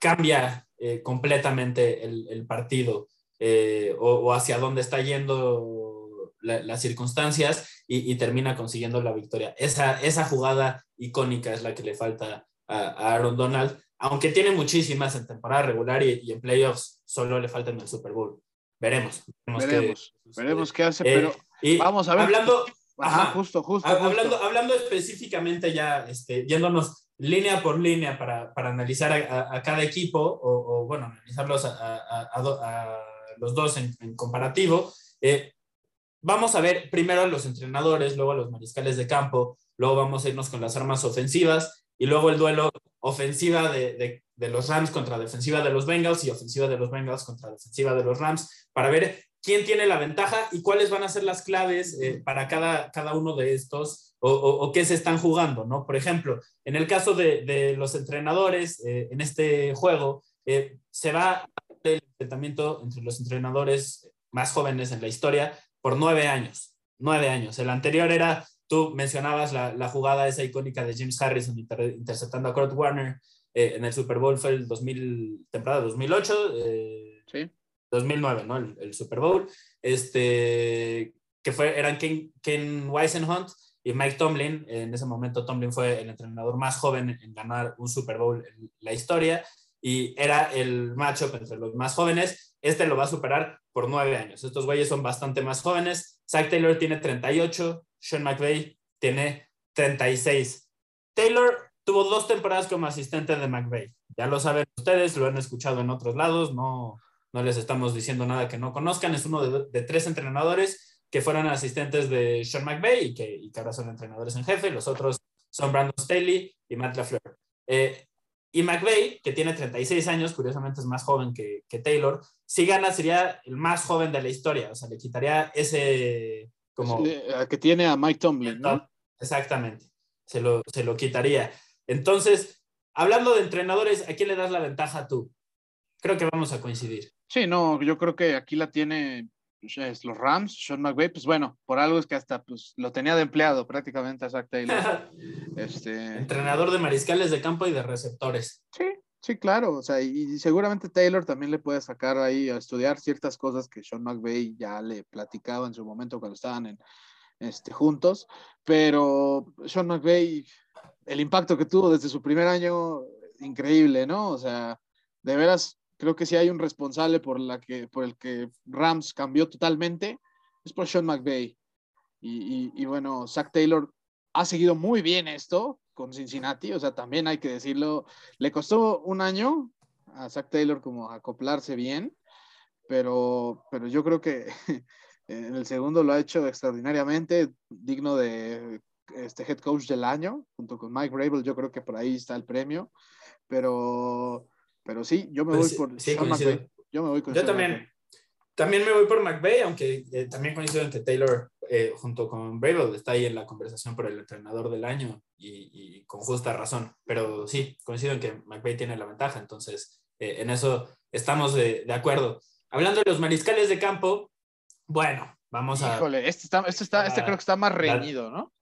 cambia eh, completamente el, el partido eh, o, o, hacia dónde está yendo la, las circunstancias y, y, termina consiguiendo la victoria. Esa, esa jugada icónica es la que le falta a, a Aaron Donald. aunque tiene muchísimas en temporada regular y, en playoffs, solo le faltan el Super Bowl. Veremos. Veremos, veremos, qué, hace, pero eh, vamos a ver. Hablando, justo, justo, Hablando, hablando específicamente ya, este, yéndonos línea por línea para, para analizar a, cada equipo, o, bueno, analizarlos a, a los dos en, en comparativo. Eh, vamos a ver primero a los entrenadores, luego a los mariscales de campo, luego vamos a irnos con las armas ofensivas y luego el duelo ofensiva de, de, los Rams contra defensiva de los Bengals y ofensiva de los Bengals contra defensiva de los Rams para ver quién tiene la ventaja y cuáles van a ser las claves eh, para cada, cada uno de estos o, o, qué se están jugando, ¿no? Por ejemplo, en el caso de, de los entrenadores eh, en este juego, eh, se va el enfrentamiento entre los entrenadores más jóvenes en la historia por nueve años. Nueve años. El anterior era, tú mencionabas la, la jugada esa icónica de James Harrison interceptando a Kurt Warner eh, en el Super Bowl, fue el 2000, temporada 2008. Eh, sí. 2009, ¿no? El, Super Bowl. Este, que fue, eran Ken, Ken Weisenhunt y Mike Tomlin. En ese momento Tomlin fue el entrenador más joven en ganar un Super Bowl en la historia y era el matchup entre los más jóvenes. Este lo va a superar por nueve años. Estos güeyes son bastante más jóvenes. Zach Taylor tiene 38, Sean McVay tiene 36. Taylor tuvo dos temporadas como asistente de McVay. Ya lo saben ustedes, lo han escuchado en otros lados, no, no les estamos diciendo nada que no conozcan. Es uno de, tres entrenadores que fueron asistentes de Sean McVay y que, y que, ahora son entrenadores en jefe. Los otros son Brandon Staley y Matt LaFleur. Eh, y McVeigh, que tiene 36 años, curiosamente es más joven que, Taylor, si gana sería el más joven de la historia, o sea, le quitaría ese como... que tiene a Mike Tomlin, ¿no? Exactamente, se lo, se lo quitaría. Entonces, hablando de entrenadores, ¿a quién le das la ventaja tú? Creo que vamos a coincidir. Sí, no, yo creo que aquí la tiene pues, los Rams, Sean McVay, pues bueno, por algo es que hasta pues, lo tenía de empleado prácticamente a Zach Taylor. <laughs> este... Entrenador de mariscales de campo y de receptores. Sí, sí, claro, o sea, y, seguramente Taylor también le puede sacar ahí a estudiar ciertas cosas que Sean McVay ya le platicaba en su momento cuando estaban en, este, juntos, pero Sean McVay, el impacto que tuvo desde su primer año, increíble, ¿no? O sea, de veras creo que si hay un responsable por, la que, por el que Rams cambió totalmente, es por Sean McVay. Y, bueno, Zach Taylor ha seguido muy bien esto con Cincinnati, o sea, también hay que decirlo, le costó un año a Zach Taylor como acoplarse bien, pero, pero yo creo que <laughs> en el segundo lo ha hecho extraordinariamente, digno de este head coach del año, junto con Mike Rabel, yo creo que por ahí está el premio, pero pero sí, yo me pues voy por sí, Yo me voy con Yo también. También me voy por McVeigh, aunque eh, también coincido en que Taylor, eh, junto con Bravel, está ahí en la conversación por el entrenador del año y, con justa razón. Pero sí, coincido en que McVeigh tiene la ventaja, entonces eh, en eso estamos de, de, acuerdo. Hablando de los mariscales de campo, bueno, vamos a. Híjole, este, está, este, está, este creo que está más reñido, ¿no?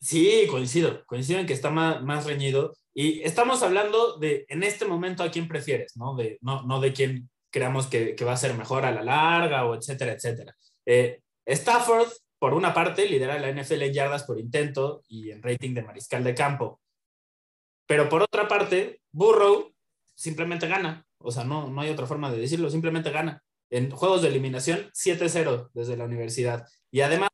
Sí, coincido, coincido en que está más, más reñido. Y estamos hablando de, en este momento, a quién prefieres, ¿no? De, no, no de quién creamos que, que, va a ser mejor a la larga o etcétera, etcétera. Eh, Stafford, por una parte, lidera la NFL en yardas por intento y en rating de mariscal de campo. Pero por otra parte, Burrow simplemente gana. O sea, no, no hay otra forma de decirlo, simplemente gana. En juegos de eliminación, 7-0 desde la universidad. Y además,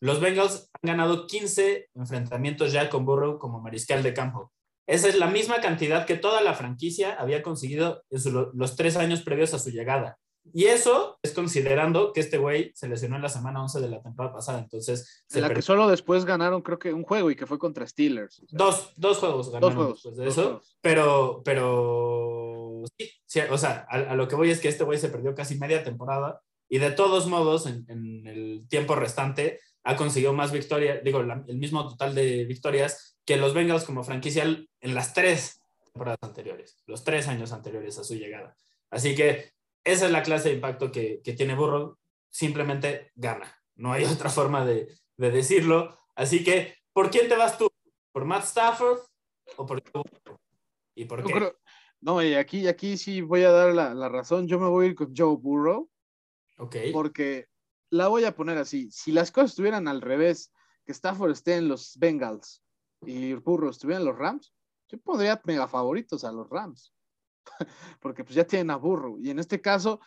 los Bengals han ganado 15 enfrentamientos ya con Burrow como mariscal de campo. Esa es la misma cantidad que toda la franquicia había conseguido en los tres años previos a su llegada. Y eso es considerando que este güey se lesionó en la semana 11 de la temporada pasada. Entonces, en la que solo después ganaron, creo que un juego y que fue contra Steelers. dos, dos, juegos ganaron después de eso. Pero, pero sí, o sea, a, lo que voy es que este güey se perdió casi media temporada y de todos modos, en, en el tiempo restante, ha conseguido más victorias, digo, el mismo total de victorias que los Bengals como franquicia en las tres temporadas anteriores, los tres años anteriores a su llegada. Así que esa es la clase de impacto que, que tiene Burrow, simplemente gana. No hay <laughs> otra forma de, de, decirlo. Así que, ¿por quién te vas tú? ¿Por Matt Stafford o por ¿Y por qué? no, y aquí, aquí sí voy a dar la, la, razón. Yo me voy a ir con Joe Burrow. Ok. Porque la voy a poner así. Si las cosas estuvieran al revés, que Stafford esté en los Bengals y Burro estuvieran los Rams, yo pondría mega favoritos a los Rams. <laughs> porque pues ya tienen a Burrow. Y en este caso,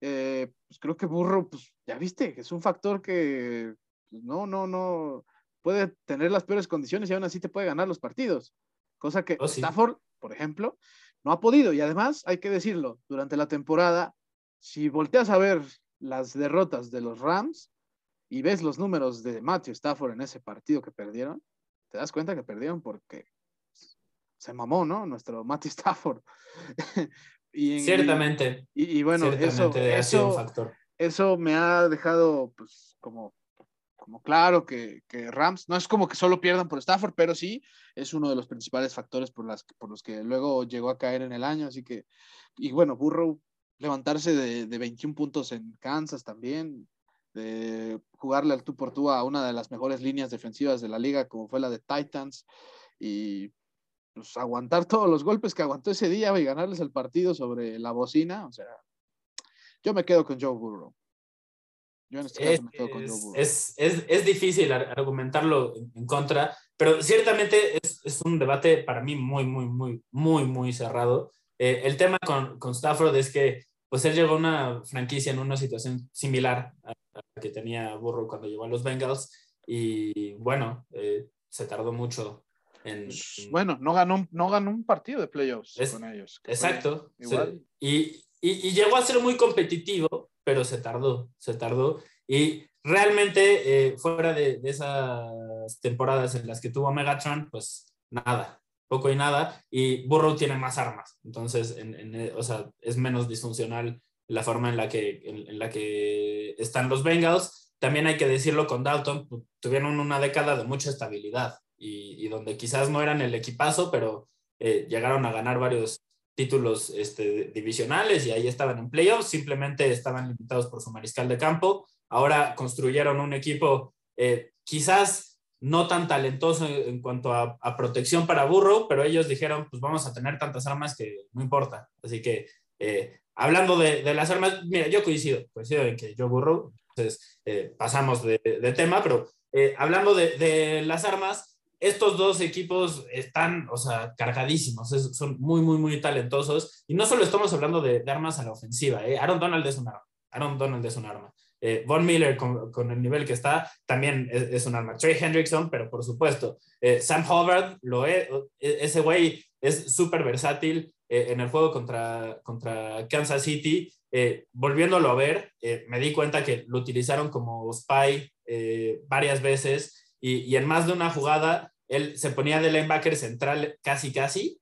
eh, pues creo que Burrow, pues ya viste, es un factor que pues, no, no, no, puede tener las peores condiciones y aún así te puede ganar los partidos. Cosa que oh, Stafford, por ejemplo, no ha podido. Y además, hay que decirlo, durante la temporada, si volteas a ver las derrotas de los Rams y ves los números de Matthew Stafford en ese partido que perdieron, te das cuenta que perdieron porque se mamó, ¿no? Nuestro Matthew Stafford. <laughs> y Ciertamente. Y, bueno, eso, eso, eso me ha dejado pues como como claro que, Rams, no es como que solo pierdan por Stafford, pero sí es uno de los principales factores por, las, por los que luego llegó a caer en el año. Así que, y bueno, Burrow levantarse de, de 21 puntos en Kansas también, de jugarle al tú por tú a una de las mejores líneas defensivas de la liga, como fue la de Titans, y pues, aguantar <laughs> todos los golpes que aguantó ese día y ganarles el partido sobre la bocina. O sea, yo me quedo con Joe Burrow. Este es, es, difícil argumentarlo en contra, pero ciertamente es, un debate para mí muy, muy, muy, muy, muy cerrado. Eh, el tema con, con, Stafford es que pues él llegó a una franquicia en una situación similar a la que tenía Burrow cuando llegó a los Bengals y bueno, eh, se tardó mucho en, pues, Bueno, no ganó, no ganó un partido de playoffs con ellos. Exacto. y, y, y llegó a ser muy competitivo, pero se tardó, se tardó. Y realmente, eh, fuera de, esas temporadas en las que tuvo Megatron, pues nada, poco y nada. Y Burrow tiene más armas. Entonces, en, o sea, es menos disfuncional la forma en la, que, en, la que están los Bengals. También hay que decirlo con Dalton, tuvieron una década de mucha estabilidad y, donde quizás no eran el equipazo, pero eh, llegaron a ganar varios títulos este, divisionales y ahí estaban en playoffs, simplemente estaban limitados por su mariscal de campo. Ahora construyeron un equipo eh, quizás no tan talentoso en, cuanto a, protección para Burrow, pero ellos dijeron, pues vamos a tener tantas armas que no importa. Así que eh, hablando de, las armas, mira, yo coincido, coincido en que yo Burrow, entonces eh, pasamos de, tema, pero hablando de las armas, estos dos equipos están, o sea, cargadísimos, son muy, muy, muy talentosos. Y no solo estamos hablando de, armas a la ofensiva, ¿eh? Aaron Donald es un arma. Aaron Donald es un arma. Eh, Von Miller, con, el nivel que está, también es, un arma. Trey Hendrickson, pero por supuesto. Eh, Sam Hubbard, lo es, e, ese güey es súper versátil en el juego contra, contra Kansas City. volviéndolo a ver, me di cuenta que lo utilizaron como spy varias veces y, en más de una jugada él se ponía de linebacker central casi, casi,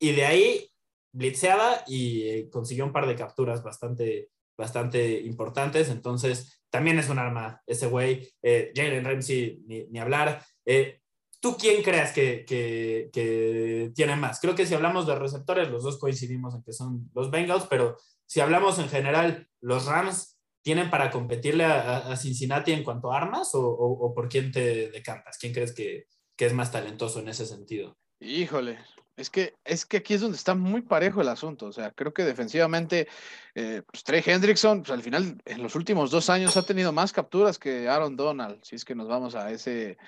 y de ahí blitzeaba y eh, consiguió un par de capturas bastante, bastante importantes. Entonces, también es un arma ese güey. Eh, Jalen Ramsey, ni, hablar. Eh, ¿Tú quién creas que, que, tiene más? Creo que si hablamos de receptores, los dos coincidimos en que son los Bengals, pero si hablamos en general, los Rams tienen para competirle a, Cincinnati en cuanto a armas o, por quién te decantas? ¿Quién crees que, es más talentoso en ese sentido. Híjole, es que, es que aquí es donde está muy parejo el asunto. O sea, creo que defensivamente, eh, pues Trey Hendrickson, pues al final, en los últimos dos años ha tenido más capturas que Aaron Donald, si es que nos vamos a ese,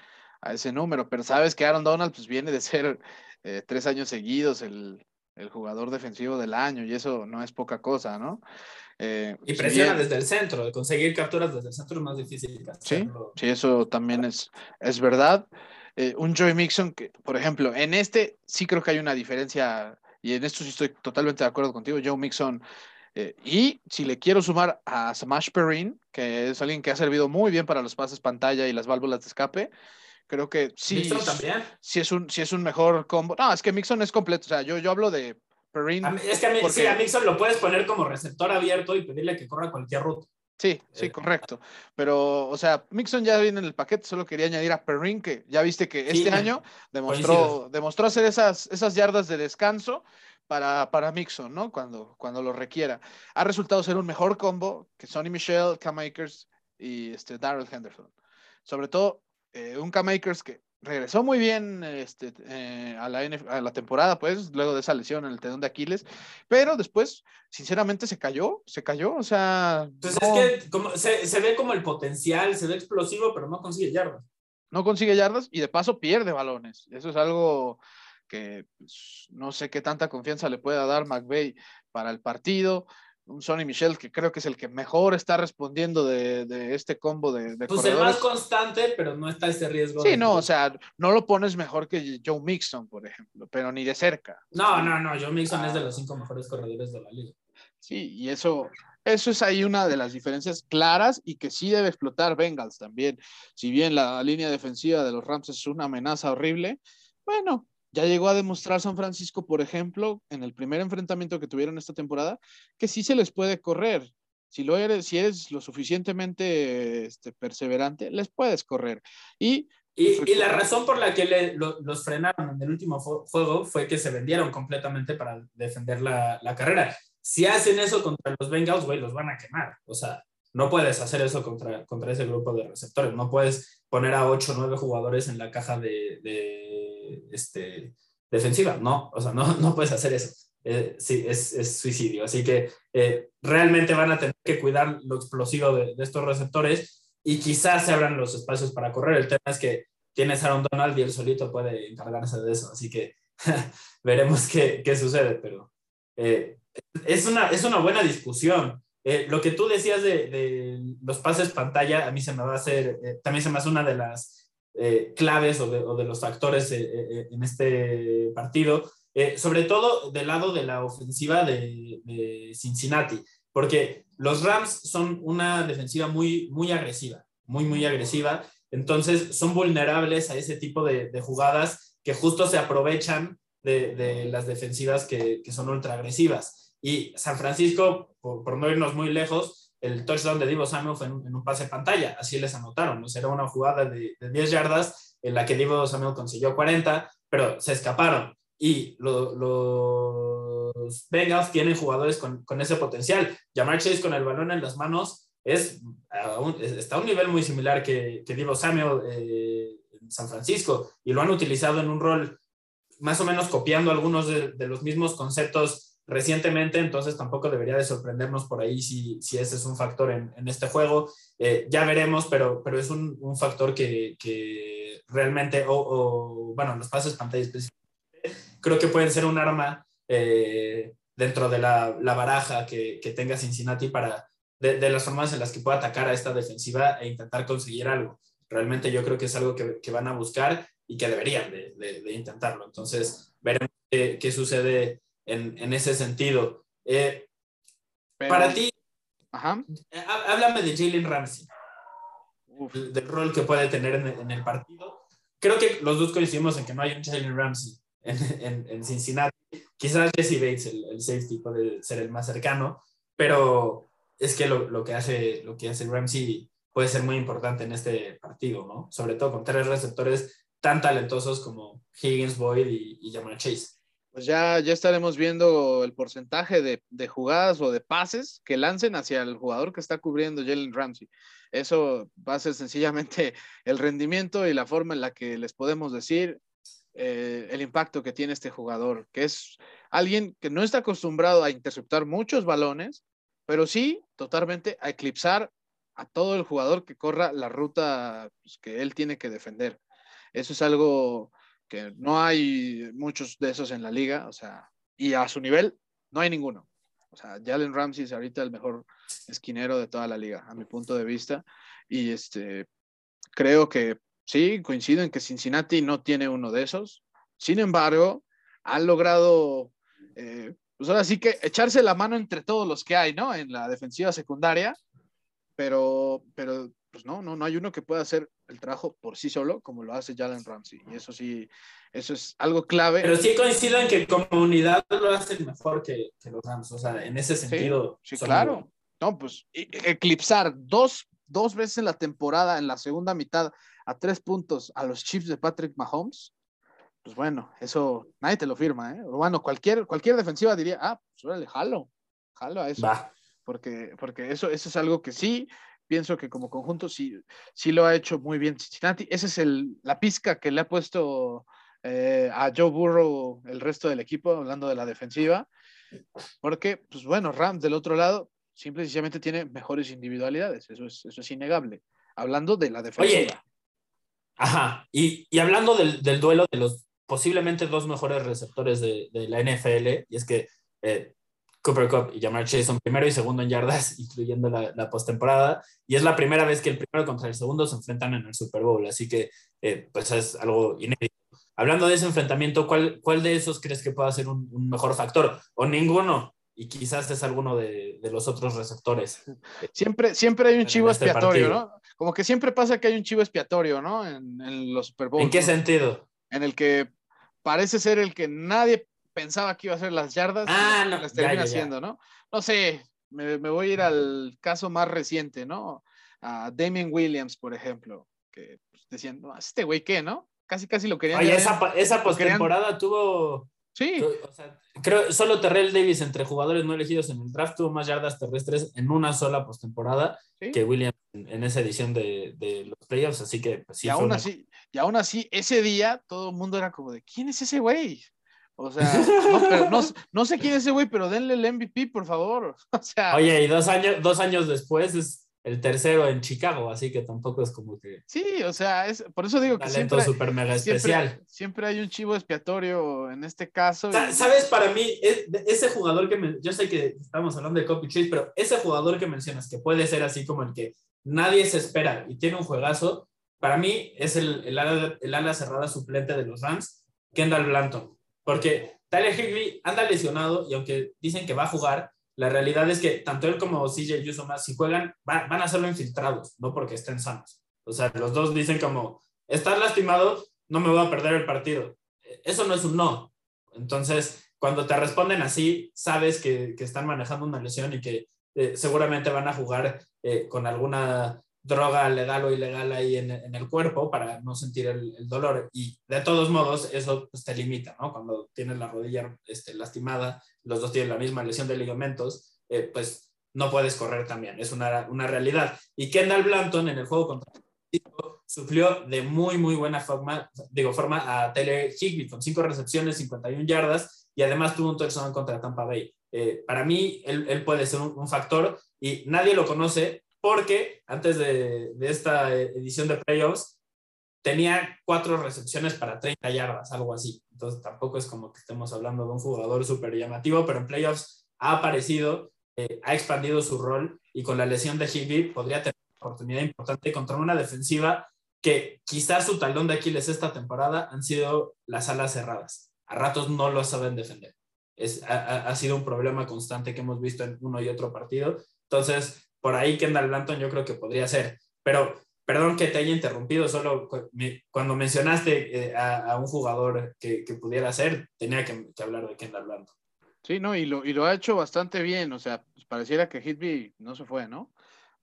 a ese número. Pero sabes que Aaron Donald, pues viene de ser eh, tres años seguidos el, el, jugador defensivo del año, y eso no es poca cosa, ¿no? Eh, y presiona desde el centro, conseguir capturas desde el centro es más difícil. Sí, sí, eso también es, es verdad. Eh, un Joey Mixon que, por ejemplo, en este sí creo que hay una diferencia y en esto sí estoy totalmente de acuerdo contigo, Joe Mixon. Eh, y si le quiero sumar a Smash Perrin, que es alguien que ha servido muy bien para los pases pantalla y las válvulas de escape, creo que sí. ¿Mixon también? Sí es un, sí es un mejor combo. No, es que Mixon es completo. O sea, yo, yo hablo de Perrin. Es que a, sí, a Mixon lo puedes poner como receptor abierto y pedirle que corra cualquier ruta. Sí, sí, eh, correcto. Pero, o sea, Mixon ya viene en el paquete, solo quería añadir a Perrin, que ya viste que este año demostró, demostró hacer esas, esas yardas de descanso para, para Mixon, ¿no? Cuando, cuando lo requiera. Ha resultado ser un mejor combo que Sonny Michel, Cam Akers y este, Darrell Henderson. Sobre todo, eh, un Cam Akers que regresó muy bien este, eh, a, la a, la temporada, pues, luego de esa lesión en el tendón de Aquiles, pero después, sinceramente, se cayó, se cayó, o sea... Entonces es que como, se, se, ve como el potencial, se ve explosivo, pero no consigue yardas. No consigue yardas y de paso pierde balones. Eso es algo que pues, no sé qué tanta confianza le pueda dar McVeigh para el partido. Un Sonny Michel que creo que es el que mejor está respondiendo de, este combo de, Pues el más constante, pero no está ese riesgo. Sí, no, o sea, no lo pones mejor que Joe Mixon, por ejemplo, pero ni de cerca. No, no, no, Joe Mixon es de los cinco mejores corredores de la liga. Sí, y eso, eso es ahí una de las diferencias claras y que sí debe explotar Bengals también. Si bien la línea defensiva de los Rams es una amenaza horrible, bueno, ya llegó a demostrar San Francisco, por ejemplo, en el primer enfrentamiento que tuvieron esta temporada, que sí se les puede correr. Si, lo eres, si eres lo suficientemente este, perseverante, les puedes correr. Y, y, la razón por la que los frenaron en el último juego fue que se vendieron completamente para defender la, la carrera. Si hacen eso contra los Bengals, güey, los van a quemar. O sea, no puedes hacer eso contra, contra ese grupo de receptores. No puedes poner a 8 o 9 jugadores en la caja de este, defensiva. No, o sea, no, no puedes hacer eso. Eh, sí, es, es, suicidio. Así que eh, realmente van a tener que cuidar lo explosivo de, estos receptores y quizás se abran los espacios para correr. El tema es que tienes a Aaron Donald y él solito puede encargarse de eso. Así que <laughs> veremos qué, qué, sucede, pero eh, es, una, es una buena discusión. Lo que tú decías de, los pases pantalla, a mí se me va a hacer, también se me hace una de las eh, claves o de, los factores eh, eh, en este partido, sobre todo del lado de la ofensiva de, Cincinnati, porque los Rams son una defensiva muy, muy agresiva, muy, muy agresiva, entonces son vulnerables a ese tipo de, jugadas que justo se aprovechan de, las defensivas que, son ultra agresivas. Y San Francisco, por no irnos muy lejos, el touchdown de Divo Samuel fue en, un pase pantalla, así les anotaron, ¿no? era una jugada de, 10 yardas en la que Divo Samuel consiguió 40, pero se escaparon y los Bengals tienen jugadores con, ese potencial. Jamar Chase con el balón en las manos es, está a un nivel muy similar que, que Divo Samuel eh, en San Francisco y lo han utilizado en un rol más o menos copiando algunos de, de los mismos conceptos recientemente, entonces tampoco debería de sorprendernos por ahí si, si ese es un factor en, en este juego. Eh, ya veremos, pero, pero es un, un factor que, que realmente, o, bueno, los pases pantalla específicamente, creo que pueden ser un arma eh, dentro de la, la baraja que, que, tenga Cincinnati para, de, de, las formas en las que pueda atacar a esta defensiva e intentar conseguir algo. Realmente yo creo que es algo que, que van a buscar y que deberían de, de, intentarlo. Entonces, veremos qué sucede en, ese sentido. Eh, para ti, eh, háblame de Jalen Ramsey, del rol que puede tener en el, partido. Creo que los dos coincidimos en que no hay un Jalen Ramsey en, Cincinnati. Quizás Jesse Bates, el, safety, puede ser el más cercano, pero es que lo, que hace, lo que hace Ramsey puede ser muy importante en este partido, ¿no? Sobre todo con tres receptores tan talentosos como Higgins, Boyd y, y Chase pues ya, ya estaremos viendo el porcentaje de, jugadas o de pases que lancen hacia el jugador que está cubriendo Jalen Ramsey. Eso va a ser sencillamente <laughs> el rendimiento y la forma en la que les podemos decir eh, el impacto que tiene este jugador, que es alguien que no está acostumbrado a interceptar muchos balones, pero sí totalmente a eclipsar a todo el jugador que corra la ruta pues, que él tiene que defender. Eso es algo que no hay muchos de esos en la liga, o sea, y a su nivel no hay ninguno. O sea, Jalen Ramsey es ahorita el mejor esquinero de toda la liga, a mi punto de vista. Y este, creo que sí, coincido en que Cincinnati no tiene uno de esos. Sin embargo, han logrado, eh, pues ahora sí que echarse la mano entre todos los que hay, ¿no? En la defensiva secundaria, pero, pero pues no, no, no hay uno que pueda hacer el trabajo por sí solo como lo hace Jalen Ramsey. Y eso sí, eso es algo clave. Pero sí coincido en que como unidad lo hacen mejor que, los Rams. O sea, en ese sentido. Sí, claro. No, pues eclipsar dos, dos veces en la temporada, en la segunda mitad, a tres puntos a los Chiefs de Patrick Mahomes. Pues bueno, eso nadie te lo firma, ¿eh? Bueno, cualquier, cualquier defensiva diría, ah, pues órale, jalo, jalo a eso. Porque, porque eso, eso es algo que sí, pienso que como conjunto sí, sí lo ha hecho muy bien Cincinnati. Esa es el, la pizca que le ha puesto eh, a Joe Burrow el resto del equipo, hablando de la defensiva, porque, pues bueno, Rams del otro lado simple y sencillamente tiene mejores individualidades, eso es, eso es innegable. Hablando de la defensiva. Oye, ajá, y, y hablando del, del, duelo de los posiblemente dos mejores receptores de, de la NFL, y es que eh, Cooper Cup y Jamar Chase son primero y segundo en yardas, <laughs> incluyendo la, la postemporada, y es la primera vez que el primero contra el segundo se enfrentan en el Super Bowl, así que eh, pues es algo inédito. Hablando de ese enfrentamiento, ¿cuál, cuál de esos crees que pueda ser un, un mejor factor? ¿O ninguno? Y quizás es alguno de, de los otros receptores. Siempre, siempre hay un chivo este expiatorio, partido. ¿no? Como que siempre pasa que hay un chivo expiatorio, ¿no? En, en los Super Bowl. ¿En qué ¿no? sentido? En el que parece ser el que nadie pensaba que iba a ser las yardas, ah, no, las termina haciendo, ¿no? No sé, me, me, voy a ir al caso más reciente, ¿no? A Damien Williams, por ejemplo, que pues, decían, no, este güey, ¿qué, no? Casi, casi lo querían. Oye, esa, esa postemporada querían... tuvo. Sí. O sea, creo solo Terrell Davis, entre jugadores no elegidos en el draft, tuvo más yardas terrestres en una sola postemporada ¿Sí? que Williams en, en, esa edición de, de, los playoffs. Así que pues, sí. Y aún, así, y aún así, ese día todo el mundo era como de: ¿quién es ese güey? O sea, no, pero no, no, sé quién es ese güey, pero denle el MVP, por favor. <laughs> O sea, Oye, y dos años, dos años después es el tercero en Chicago, así que tampoco es como que. Sí, o sea, es, por eso digo que. Talento súper mega especial. Siempre, siempre, hay un chivo expiatorio en este caso. Y... ¿Sabes? Para mí, ese jugador que. Me, yo sé que estamos hablando de Copy Chase, pero ese jugador que mencionas, que puede ser así como el que nadie se espera y tiene un juegazo, para mí es el, el, ala, el ala cerrada suplente de los Rams, Kendall Blanton. Porque Tyler Higley anda lesionado y aunque dicen que va a jugar, la realidad es que tanto él como CJ Yusoma, si juegan, va, van a serlo infiltrados, no porque estén sanos. O sea, los dos dicen como, estás lastimado, no me voy a perder el partido. Eso no es un no. Entonces, cuando te responden así, sabes que, que están manejando una lesión y que eh, seguramente van a jugar eh, con alguna droga legal o ilegal ahí en, el cuerpo para no sentir el, dolor. Y de todos modos, eso pues, te limita, ¿no? Cuando tienes la rodilla este, lastimada, los dos tienen la misma lesión de ligamentos, eh, pues no puedes correr también. Es una, una realidad. Y Kendall Blanton en el juego contra sufrió de muy, muy buena forma, digo, forma a Taylor Higby con cinco recepciones, 51 yardas y además tuvo un touchdown contra Tampa Bay. Eh, para mí, él, él puede ser un, factor y nadie lo conoce porque antes de, de, esta edición de playoffs tenía cuatro recepciones para 30 yardas, algo así. Entonces tampoco es como que estemos hablando de un jugador súper llamativo, pero en playoffs ha aparecido, eh, ha expandido su rol y con la lesión de Higby podría tener una oportunidad importante contra una defensiva que quizás su talón de Aquiles esta temporada han sido las alas cerradas. A ratos no lo saben defender. Es, ha, ha sido un problema constante que hemos visto en uno y otro partido. Entonces, por ahí Kendall Blanton yo creo que podría ser. Pero, perdón que te haya interrumpido, solo cuando mencionaste eh, a, a, un jugador que, que, pudiera ser, tenía que, que, hablar de Kendall Blanton. Sí, no, y lo, y lo ha hecho bastante bien, o sea, pues pareciera que Hitby no se fue, ¿no?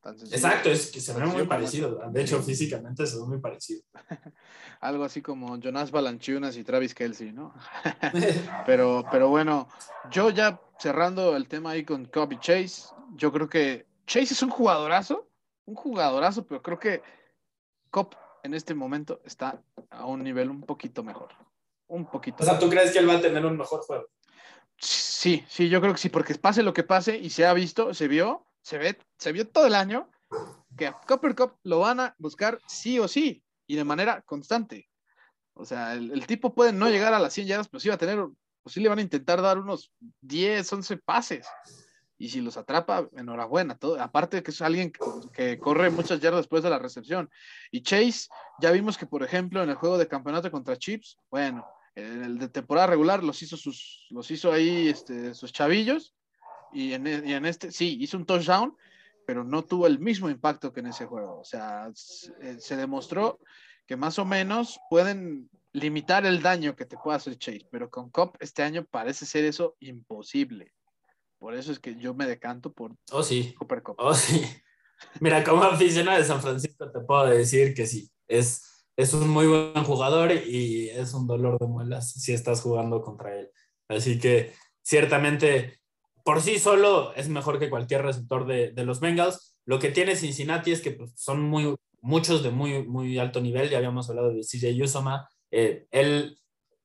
Exacto, es que se ve muy parecido. De hecho, físicamente se ve muy parecido. <laughs> Algo así como Jonas Balanchunas y Travis Kelsey, ¿no? <laughs> <laughs> pero, pero bueno, yo ya cerrando el tema ahí con Copy Chase, yo creo que Chase es un jugadorazo, un jugadorazo, pero creo que Cop en este momento está a un nivel un poquito mejor. Un poquito. O sea, ¿tú crees que él va a tener un mejor juego? Sí, sí, yo creo que sí, porque pase lo que pase y se ha visto, se vio, se ve, se vio todo el año que a Copper Cup lo van a buscar sí o sí y de manera constante. O sea, el, el tipo puede no llegar a las 100 yardas, pero sí va a tener, pues sí le van a intentar dar unos 10, 11 pases y si los atrapa, enhorabuena. Todo, aparte de que es alguien que, corre muchas yardas después de la recepción. Y Chase, ya vimos que, por ejemplo, en el juego de campeonato contra Chips, bueno, en el de temporada regular los hizo, sus, los hizo ahí este, sus chavillos. Y en, y en este, sí, hizo un touchdown, pero no tuvo el mismo impacto que en ese juego. O sea, se, se demostró que más o menos pueden limitar el daño que te pueda hacer Chase, pero con Cop este año parece ser eso imposible. Por eso es que yo me decanto por oh, sí. Cup. Oh, sí. Mira, como aficionado de San Francisco te puedo decir que sí. Es, es un muy buen jugador y es un dolor de muelas si estás jugando contra él. Así que ciertamente por sí solo es mejor que cualquier receptor de, de los Bengals. Lo que tiene Cincinnati es que pues, son muy, muchos de muy, muy alto nivel. Ya habíamos hablado de CJ Usoma. Eh, él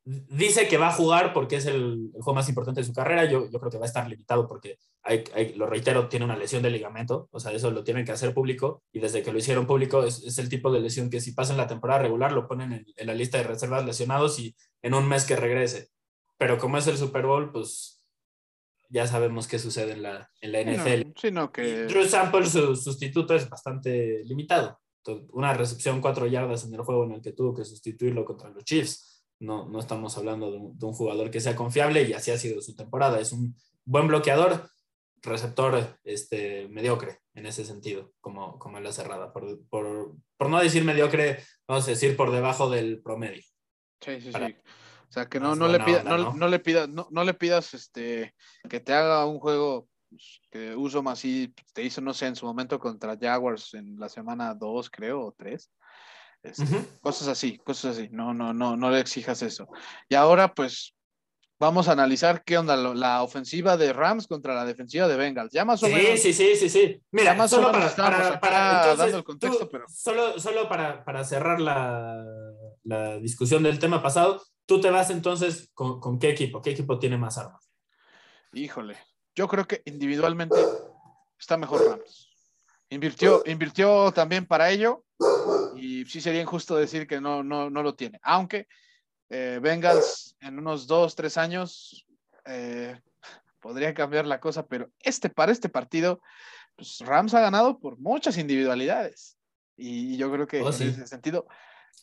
dice que va a jugar porque es el, juego más importante de su carrera. Yo, yo creo que va a estar limitado porque, hay, lo reitero, tiene una lesión de ligamento. O sea, eso lo tienen que hacer público. Y desde que lo hicieron público, es, es el tipo de lesión que si pasa en la temporada regular, lo ponen en, en, la lista de reservas lesionados y en un mes que regrese. Pero como es el Super Bowl, pues ya sabemos qué sucede en la, en la NFL. Sino que... Drew Sample, su sustituto, es bastante limitado. Una recepción cuatro yardas en el juego en el que tuvo que sustituirlo contra los Chiefs no, no estamos hablando de un, jugador que sea confiable y así ha sido su temporada. Es un buen bloqueador, receptor este, mediocre en ese sentido, como, como en la cerrada. Por, por, por, no decir mediocre, vamos a decir por debajo del promedio. Sí, sí, sí. O sea, que no, no, le, pida, no, ¿no? le pidas, no, no, le pidas este, que te haga un juego pues, que uso más y te hizo, no sé, en su momento contra Jaguars en la semana 2, creo, o 3. Este, cosas así, cosas así. No, no, no, no le exijas eso. Y ahora, pues, vamos a analizar qué onda la ofensiva de Rams contra la defensiva de Bengals. Ya más o sí, menos. Sí, sí, sí, sí. Mira, más solo para, para, para dando el contexto, pero. Solo, solo para, para cerrar la, la, discusión del tema pasado, tú te vas entonces con, con qué equipo, qué equipo tiene más armas. Híjole, yo creo que individualmente está mejor Rams. Invirtió, invirtió también para ello y sí sería injusto decir que no, no, no lo tiene. Aunque eh, Bengals en unos dos, tres años eh, podría cambiar la cosa, pero este, para este partido, pues Rams ha ganado por muchas individualidades. Y yo creo que oh, en ese sentido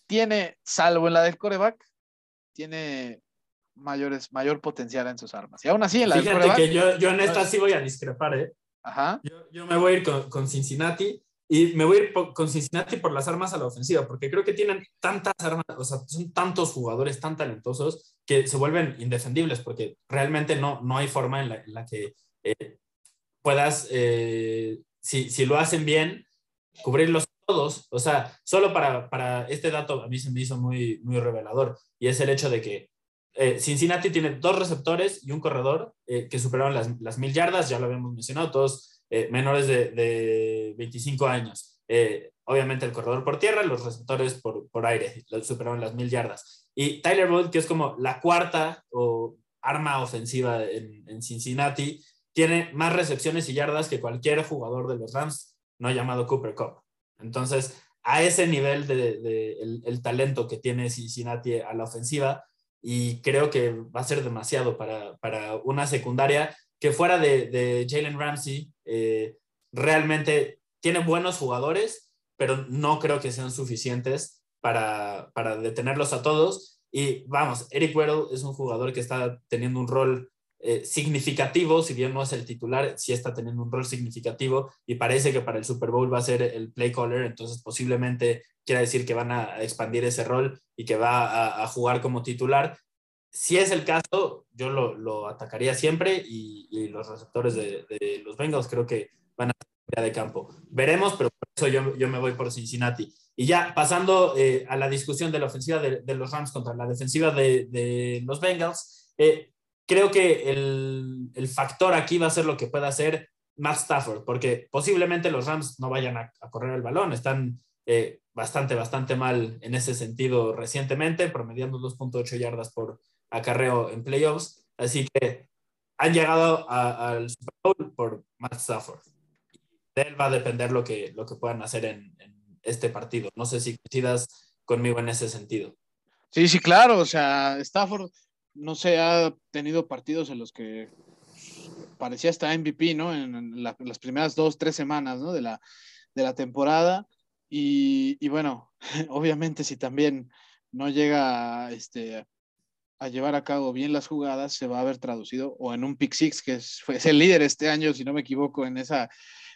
tiene, salvo en la del coreback, tiene mayores, mayor potencial en sus armas. Y aún así en la Fíjate que yo, yo en esta sí voy a discrepar, ¿eh? Ajá. Yo, yo, me voy a ir con, con, Cincinnati y me voy a ir con Cincinnati por las armas a la ofensiva, porque creo que tienen tantas armas, o sea, son tantos jugadores tan talentosos que se vuelven indefendibles, porque realmente no, no hay forma en la, en la que eh, puedas, eh, si, si, lo hacen bien, cubrirlos todos. O sea, solo para, para, este dato a mí se me hizo muy, muy revelador, y es el hecho de que eh, Cincinnati tiene dos receptores y un corredor eh, que superaron las, las, mil yardas, ya lo habíamos mencionado, todos eh, menores de, de, 25 años. obviamente el corredor por tierra, los receptores por, por aire, superaron las mil yardas. Y Tyler Boyd, que es como la cuarta o arma ofensiva en, Cincinnati, tiene más recepciones y yardas que cualquier jugador de los Rams no llamado Cooper Cup. Entonces, a ese nivel de, el, talento que tiene Cincinnati a la ofensiva, y creo que va a ser demasiado para, para una secundaria que fuera de Jalen Ramsey, eh, realmente tiene buenos jugadores, pero no creo que sean suficientes para, para detenerlos a todos. Y vamos, Eric Weddle es un jugador que está teniendo un rol eh, significativo, si bien no es el titular, sí está teniendo un rol significativo y parece que para el Super Bowl va a ser el play caller, entonces posiblemente quiera decir que van a expandir ese rol y que va a jugar como titular. Si es el caso, yo lo, lo atacaría siempre y, los receptores de, los Bengals creo que van a de campo. Veremos, pero por eso yo, yo me voy por Cincinnati. Y ya pasando eh, a la discusión de la ofensiva de, los Rams contra la defensiva de, los Bengals, eh, creo que el, el, factor aquí va a ser lo que pueda hacer Matt Stafford, porque posiblemente los Rams no vayan a, a correr el balón, están eh, bastante, bastante mal en ese sentido recientemente, promediando 2.8 yardas por acarreo en playoffs. Así que han llegado al Super Bowl por Matt Stafford. De él va a depender lo que, lo que puedan hacer en, en este partido. No sé si coincidas conmigo en ese sentido. Sí, sí, claro. O sea, Stafford, no sé, ha tenido partidos en los que parecía hasta MVP, ¿no? En la, las primeras dos, tres semanas, ¿no? De la, de la temporada. Y, y, bueno, <laughs> obviamente si también no llega este, a llevar a cabo bien las jugadas, se va a haber traducido o en un pick six, que es, es el líder este año, si no me equivoco, en esa,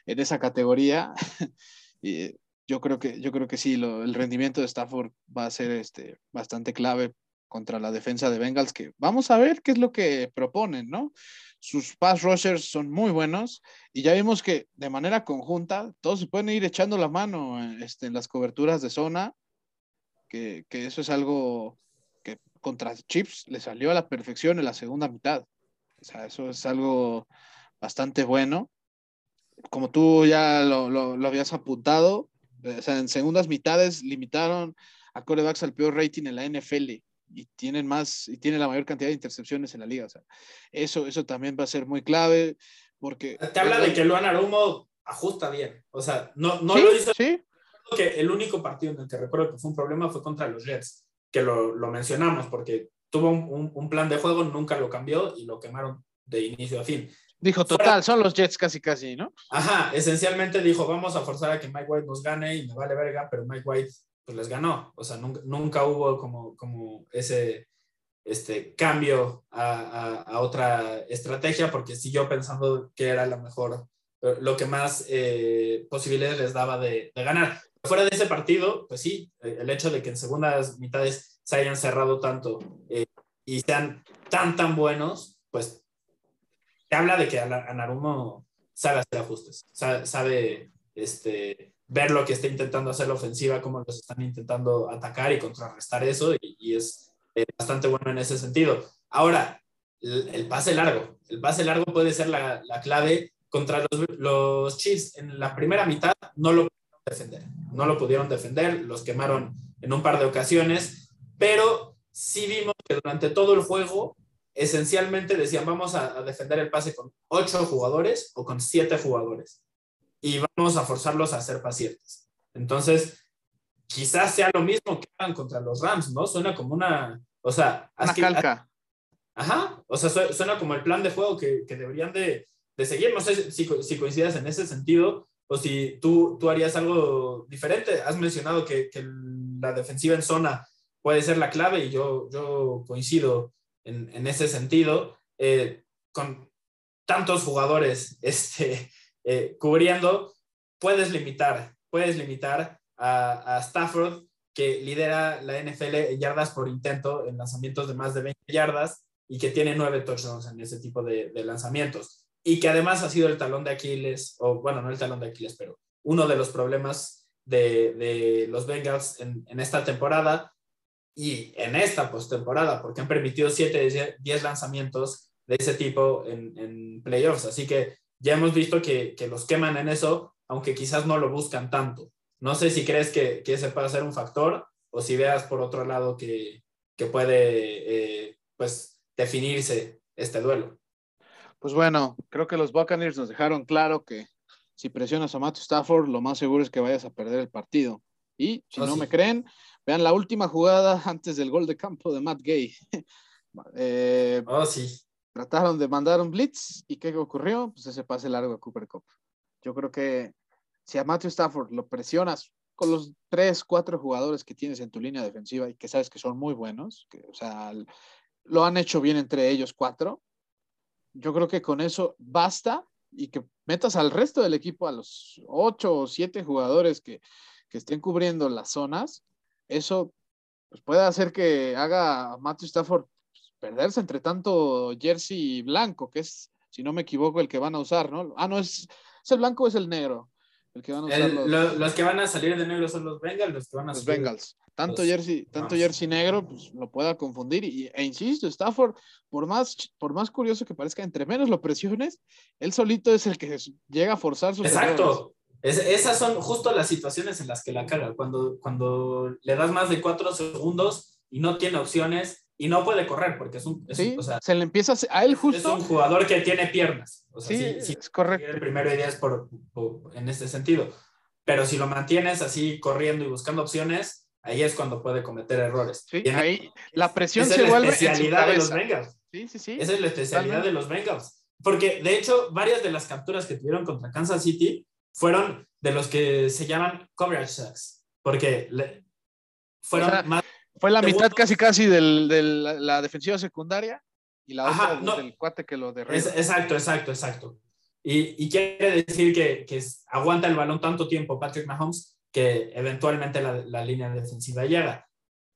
en esa categoría. <laughs> y yo creo que, yo creo que sí, lo, el rendimiento de Stafford va a ser este, bastante clave contra la defensa de Bengals, que vamos a ver qué es lo que proponen, ¿no? Sus pass rushers son muy buenos y ya vimos que de manera conjunta todos se pueden ir echando la mano este, en las coberturas de zona, que, que eso es algo contra Chips le salió a la perfección en la segunda mitad. O sea, eso es algo bastante bueno. Como tú ya lo, lo, lo habías apuntado, o sea, en segundas mitades limitaron a corebacks al peor rating en la NFL y tienen más, y tienen la mayor cantidad de intercepciones en la liga. O sea, eso, eso también va a ser muy clave porque... Te habla de que Luan Arumo ajusta bien. O sea, no, no lo hizo... Sí. Que el único partido en el que recuerdo que fue un problema fue contra los Jets, que lo, lo mencionamos porque tuvo un, un, plan de juego, nunca lo cambió y lo quemaron de inicio a fin. Dijo, total, son los Jets casi casi, ¿no? Ajá, esencialmente dijo, vamos a forzar a que Mike White nos gane y me vale verga, pero Mike White pues les ganó. O sea, nunca, nunca hubo como, como ese este, cambio a, a, otra estrategia porque siguió pensando que era lo mejor, lo que más eh, posibilidades les daba de, de, ganar. Fuera de ese partido, pues sí, el hecho de que en segundas mitades se hayan cerrado tanto eh, y sean tan, tan buenos, pues te habla de que a Narumo sabe hacer ajustes, sabe, sabe este, ver lo que está intentando hacer la ofensiva, cómo los están intentando atacar y contrarrestar eso, y, es eh, bastante bueno en ese sentido. Ahora, el, pase largo. El pase largo puede ser la, la clave contra los, los, Chiefs. En la primera mitad no lo defender. No lo pudieron defender, los quemaron en un par de ocasiones, pero sí vimos que durante todo el juego esencialmente decían vamos a, a defender el pase con ocho jugadores o con siete jugadores y vamos a forzarlos a ser pacientes. Entonces, quizás sea lo mismo que hagan contra los Rams, ¿no? Suena como una, o sea, una calca. Ajá, o sea, suena como el plan de juego que, que deberían de, de, seguir. No sé si, si, coincidas en ese sentido o si tú, tú harías algo diferente. Has mencionado que, la defensiva en zona puede ser la clave y yo, yo coincido en, en ese sentido. Eh, con tantos jugadores <laughs> este, eh, cubriendo, puedes limitar, puedes limitar a, Stafford, que lidera la NFL en yardas por intento, en lanzamientos de más de 20 yardas, y que tiene nueve touchdowns en ese tipo de lanzamientos. Y que además ha sido el talón de Aquiles, o bueno, no el talón de Aquiles, pero uno de los problemas de, los Bengals en, esta temporada y en esta postemporada, porque han permitido 7 de 10 lanzamientos de ese tipo en, playoffs. Así que ya hemos visto que, que, los queman en eso, aunque quizás no lo buscan tanto. No sé si crees que, ese puede ser un factor o si veas por otro lado que, que puede eh, pues definirse este duelo. Pues bueno, creo que los Buccaneers nos dejaron claro que si presionas a Matthew Stafford, lo más seguro es que vayas a perder el partido. Y si oh, no sí. me creen, vean la última jugada <laughs> antes del gol de campo de Matt Gay. <laughs> eh, oh, sí trataron de mandar un blitz y ¿qué ocurrió? Pues ese pase largo a Cooper Cup. Yo creo que si a Matthew Stafford lo presionas con los tres, cuatro jugadores que tienes en tu línea defensiva y que sabes que son muy buenos, que, o sea, lo han hecho bien entre ellos cuatro, yo creo que con eso basta y que metas al resto del equipo, a los ocho o siete jugadores que, que estén cubriendo las zonas, eso pues puede hacer que haga a Matthew Stafford perderse entre tanto jersey blanco, que es, si no me equivoco, el que van a usar, ¿no? Ah, no, es, ¿es el blanco o es el negro? El que van a usar el, los... Lo, los... que van a salir de negro son los Bengals, los que van a los Bengals. Tanto los... jersey, tanto jersey negro, pues lo pueda confundir. Y, e insisto, Stafford, por más, por más curioso que parezca, entre menos lo presiones, él solito es el que llega a forzar sus Exacto. Es, esas son justo las situaciones en las que la caga. Cuando, cuando le das más de cuatro segundos y no tiene opciones, y no puede correr porque es un. Es sí, un, o sea, se le empieza a él justo. Es un jugador que tiene piernas. O sea, sí, sí, es correcto. El primero idea es por, por, en este sentido. Pero si lo mantienes así corriendo y buscando opciones, ahí es cuando puede cometer errores. Sí, y ahí la presión esa se es la vuelve. especialidad de los Bengals. Sí, sí, sí. Esa es la especialidad de los Bengals. Porque de hecho, varias de las capturas que tuvieron contra Kansas City fueron de los que se llaman coverage sacks. Porque le, fueron O sea, más Fue la mitad casi casi del, del, la defensiva secundaria y la Ajá, otra no. del cuate que lo derriba. Exacto, exacto, exacto. Y, y quiere decir que, que aguanta el balón tanto tiempo Patrick Mahomes que eventualmente la, la línea defensiva llega.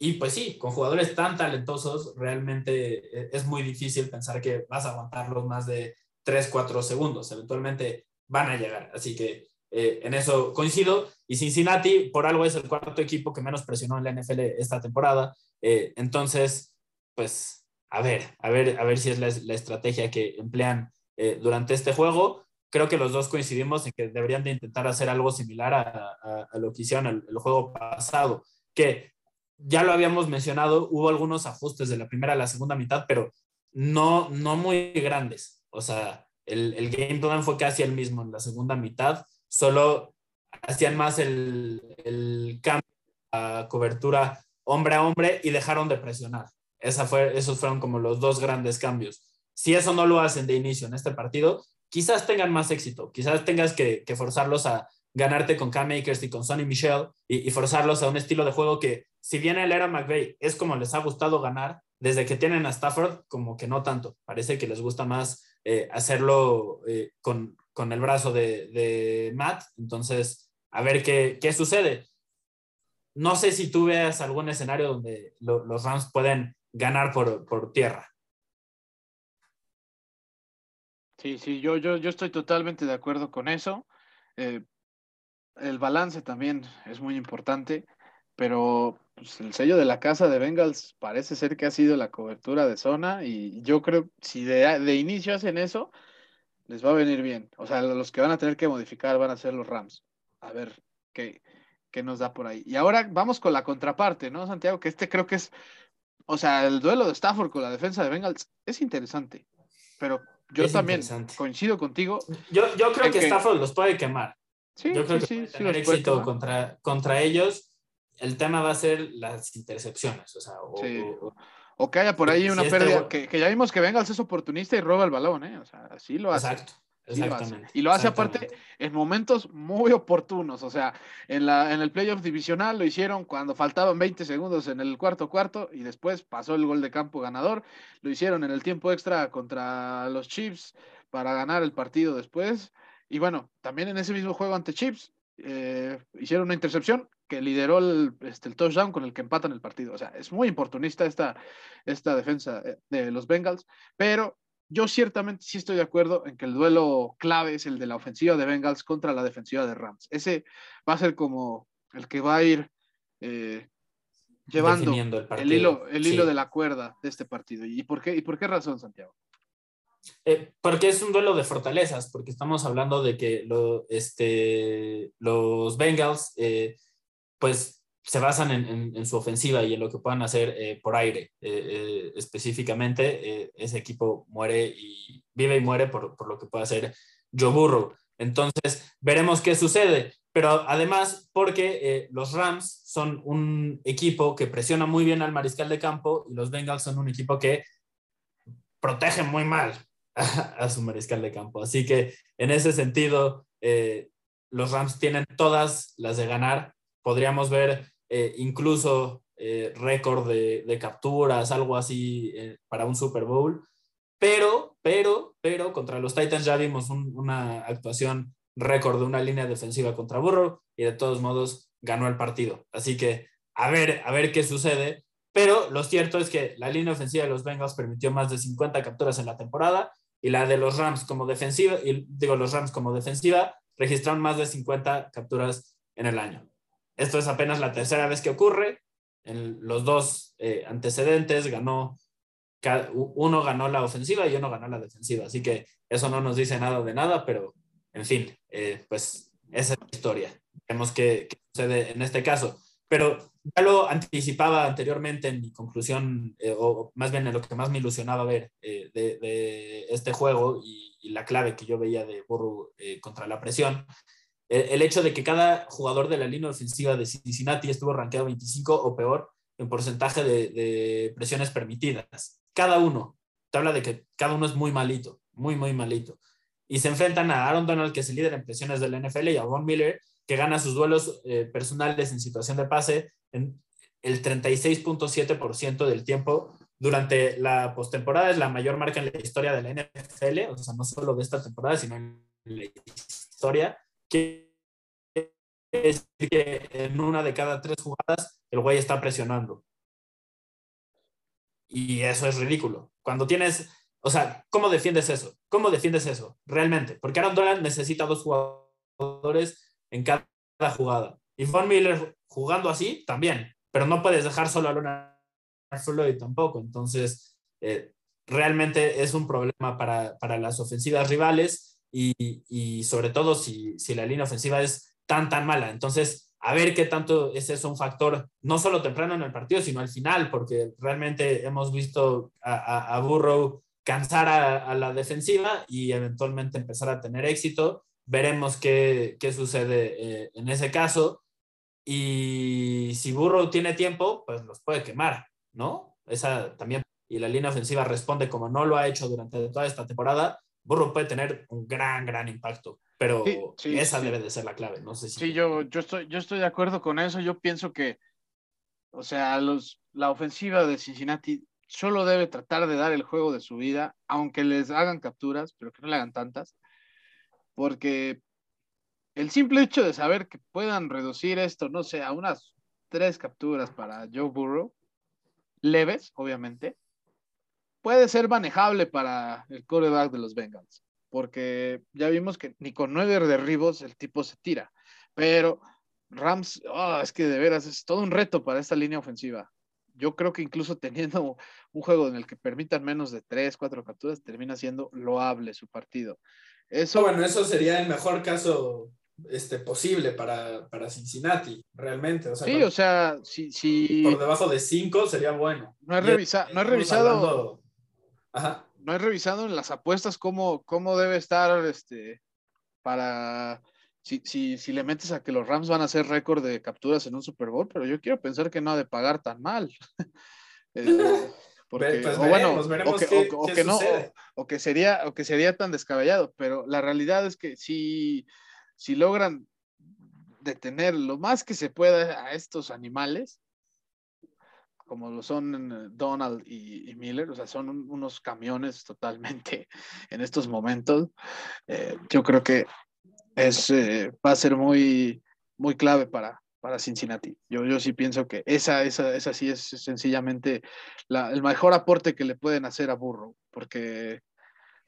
Y pues sí, con jugadores tan talentosos, realmente eh, es muy difícil pensar que vas a aguantarlos más de 3, 4 segundos. Eventualmente van a llegar. Así que eh, en eso coincido. Y Cincinnati, por algo, es el cuarto equipo que menos presionó en la NFL esta temporada. Eh, entonces, pues, a ver, a ver, a ver si es la, estrategia que emplean durante este juego. Creo que los dos coincidimos en que deberían de intentar hacer algo similar a, a, a lo que hicieron el, el, juego pasado, que ya lo habíamos mencionado, hubo algunos ajustes de la primera a la segunda mitad, pero no, no muy grandes. O sea, el, el game plan fue casi el mismo en la segunda mitad, solo hacían más el, el cambio a cobertura hombre a hombre y dejaron de presionar. Esa fue, esos fueron como los dos grandes cambios. Si eso no lo hacen de inicio en este partido, quizás tengan más éxito, quizás tengas que, forzarlos a ganarte con Cam Makers y con Sonny Michel y, forzarlos a un estilo de juego que, si bien el era McVeigh es como les ha gustado ganar, desde que tienen a Stafford, como que no tanto. Parece que les gusta más eh, hacerlo eh, con, con, el brazo de, de, Matt. Entonces, a ver qué, qué, sucede. No sé si tú veas algún escenario donde lo, los Rams pueden ganar por, por tierra. Sí, sí, yo, yo, yo estoy totalmente de acuerdo con eso. Eh, el balance también es muy importante, pero pues, el sello de la casa de Bengals parece ser que ha sido la cobertura de zona y yo creo si de, de, inicio hacen eso, les va a venir bien. O sea, los que van a tener que modificar van a ser los Rams. A ver qué, qué nos da por ahí. Y ahora vamos con la contraparte, ¿no, Santiago? Que este creo que es, o sea, el duelo de Stafford con la defensa de Bengals es interesante, pero yo es también coincido contigo. Yo, yo creo que, que, Stafford los puede quemar. Sí, yo creo sí, que sí, sí tener éxito contra, contra ellos. El tema va a ser las intercepciones. O, sea, o, sí. o, o que haya por ahí una si pérdida. Este... Que, que, ya vimos que Bengals es oportunista y roba el balón, ¿eh? O sea, así lo hace. Exacto. Exactamente. Y lo hace aparte en momentos muy oportunos. O sea, en, la, en el playoff divisional lo hicieron cuando faltaban 20 segundos en el cuarto cuarto y después pasó el gol de campo ganador. Lo hicieron en el tiempo extra contra los Chiefs para ganar el partido después. Y bueno, también en ese mismo juego ante Chiefs eh, hicieron una intercepción que lideró el, este, el, touchdown con el que empatan el partido. O sea, es muy oportunista esta, esta defensa eh, de los Bengals, pero yo ciertamente sí estoy de acuerdo en que el duelo clave es el de la ofensiva de Bengals contra la defensiva de Rams. Ese va a ser como el que va a ir eh, llevando el, el, hilo, el hilo de la cuerda de este partido. ¿Y por qué, y por qué razón, Santiago? Eh, porque es un duelo de fortalezas, porque estamos hablando de que lo, este, los Bengals, eh, pues se basan en, en, su ofensiva y en lo que puedan hacer eh, por aire. Eh, eh, específicamente, ese equipo muere y vive y muere por, por, lo que puede hacer Joe Burrow. Entonces, veremos qué sucede. Pero además, porque los Rams son un equipo que presiona muy bien al mariscal de campo y los Bengals son un equipo que protege muy mal <laughs> a, a su mariscal de campo. Así que en ese sentido, los Rams tienen todas las de ganar. Podríamos ver eh, incluso eh, récord de, capturas, algo así eh, para un Super Bowl. Pero, pero, pero contra los Titans ya vimos un, una actuación récord de una línea defensiva contra Burrow y de todos modos ganó el partido. Así que a ver, a ver qué sucede. Pero lo cierto es que la línea ofensiva de los Bengals permitió más de 50 capturas en la temporada y la de los Rams como defensiva, y digo los Rams como defensiva, registraron más de 50 capturas en el año. Esto es apenas la tercera vez que ocurre. En los dos eh, antecedentes ganó, uno ganó la ofensiva y uno ganó la defensiva. Así que eso no nos dice nada de nada, pero en fin, eh, pues esa es la historia. Vemos qué, sucede en este caso. Pero ya lo anticipaba anteriormente en mi conclusión, eh, o más bien en lo que más me ilusionaba ver de, este juego y, la clave que yo veía de Burrow eh, contra la presión, el hecho de que cada jugador de la línea ofensiva de Cincinnati estuvo rankeado 25 o peor en porcentaje de, presiones permitidas. Cada uno. Te habla de que cada uno es muy malito, muy, muy malito. Y se enfrentan a Aaron Donald, que es el en presiones de la NFL, y a Von Miller, que gana sus duelos eh, personales en situación de pase en el 36.7% del tiempo durante la postemporada. Es la mayor marca en la historia de la NFL, o sea, no solo de esta temporada, sino en la historia que es que en una de cada tres jugadas el güey está presionando. Y eso es ridículo. Cuando tienes, o sea, ¿cómo defiendes eso? ¿Cómo defiendes eso? Realmente. Porque Aaron Donald necesita dos jugadores en cada jugada. Y Von Miller jugando así también, pero no puedes dejar solo a Luna Floyd tampoco. Entonces, eh, realmente es un problema para, para las ofensivas rivales y, y sobre todo si, si, la línea ofensiva es tan, tan mala. Entonces, a ver qué tanto ese es un factor, no solo temprano en el partido, sino al final, porque realmente hemos visto a, Burrow cansar a, la defensiva y eventualmente empezar a tener éxito. Veremos qué, qué sucede eh, en ese caso. Y si Burrow tiene tiempo, pues los puede quemar, ¿no? Esa también. Y la línea ofensiva responde como no lo ha hecho durante toda esta temporada. Burrow puede tener un gran, gran impacto pero esa debe de ser la clave. No sé si. Sí, yo, yo, estoy, yo estoy de acuerdo con eso. Yo pienso que, o sea, los, la ofensiva de Cincinnati solo debe tratar de dar el juego de su vida, aunque les hagan capturas, pero que no le hagan tantas, porque el simple hecho de saber que puedan reducir esto, no sé, a unas tres capturas para Joe Burrow, leves, obviamente, puede ser manejable para el quarterback de los Bengals porque ya vimos que ni con nueve derribos el tipo se tira. Pero Rams, oh, es que de veras es todo un reto para esta línea ofensiva. Yo creo que incluso <laughs> teniendo un juego en el que permitan menos de tres, cuatro capturas, termina siendo loable su partido. Eso, bueno, eso sería el mejor caso este, posible para, Cincinnati, realmente. sí, o sea, si, si, Por debajo de cinco sería bueno. No he, revisa, no he revisado. Ajá no he revisado en las apuestas cómo, cómo debe estar este, para si, si, si, le metes a que los Rams van a hacer récord de capturas en un Super Bowl, pero yo quiero pensar que no ha de pagar tan mal. <laughs> <laughs> porque, o bueno, o que, o, que no, o, que sería, o que sería tan descabellado, pero la realidad es que si, si logran detener lo más que se pueda a estos animales, como lo son eh, Donald y, Miller, o sea, son unos camiones totalmente <laughs> en estos momentos. Eh, yo creo que es, eh, va a ser muy, muy clave para, para Cincinnati. Yo, yo sí pienso que esa, esa, esa sí es sencillamente la, el mejor aporte que le pueden hacer a Burrow, porque,